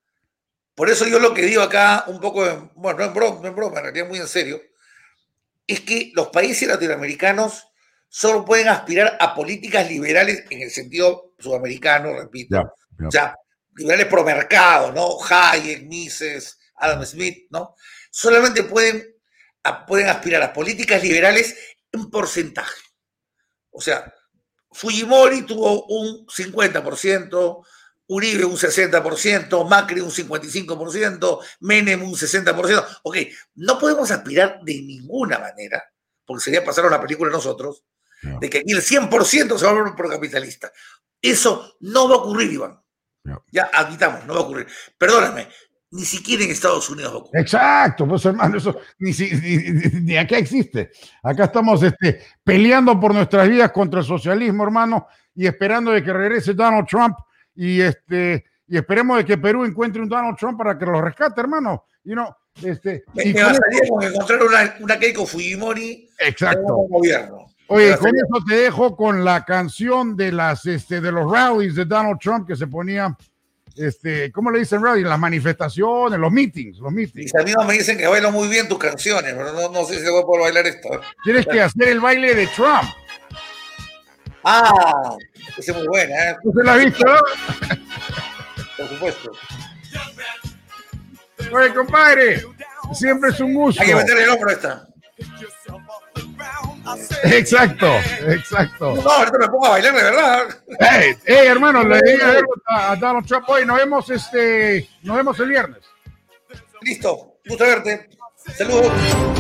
Por eso yo lo que digo acá, un poco, bueno, no es broma, no es broma, en realidad muy en serio, es que los países latinoamericanos solo pueden aspirar a políticas liberales en el sentido sudamericano, repito. Ya, ya. O sea, liberales pro mercado, ¿no? Hayek, Mises, Adam Smith, ¿no? Solamente pueden, a- pueden aspirar a políticas liberales en porcentaje. O sea, Fujimori tuvo un 50%, Uribe un 60%, Macri un 55%, Menem un 60%. Ok, no podemos aspirar de ninguna manera, porque sería pasar a una película nosotros, de que aquí el 100% se va a volver procapitalista. Eso no va a ocurrir, Iván. Ya admitamos, no va a ocurrir. Perdóname, ni siquiera en Estados Unidos. Exacto, pues hermano, eso ni, si- ni, ni- ni acá existe. Acá estamos este, peleando por nuestras vidas contra el socialismo, hermano, y esperando de que regrese Donald Trump y este y esperemos de que Perú encuentre un Donald Trump para que lo rescate, hermano. You know, este, y me con bastaría eso- con encontrar una, una Keiko Fujimori exacto. gobierno. Oye, con eso te dejo con la canción de las este de los rallies de Donald Trump que se ponía este, ¿cómo le dicen rally? Las manifestaciones, los meetings, los meetings. Mis amigos me dicen que bailo muy bien tus canciones, pero no, no sé si voy a poder bailar esto. Tienes que [LAUGHS] hacer el baile de Trump. Ah, esa es muy buena, ¿eh? ¿No se la has visto? por supuesto. Oye, compadre, siempre es un gusto. Hay que meterle el hombro a esta. Exacto, exacto. No, ahorita me pongo a bailar de verdad. Hey, hey, hermano, le digo a a Donald Trump hoy, nos vemos este, nos vemos el viernes. Listo, gusto verte. Saludos.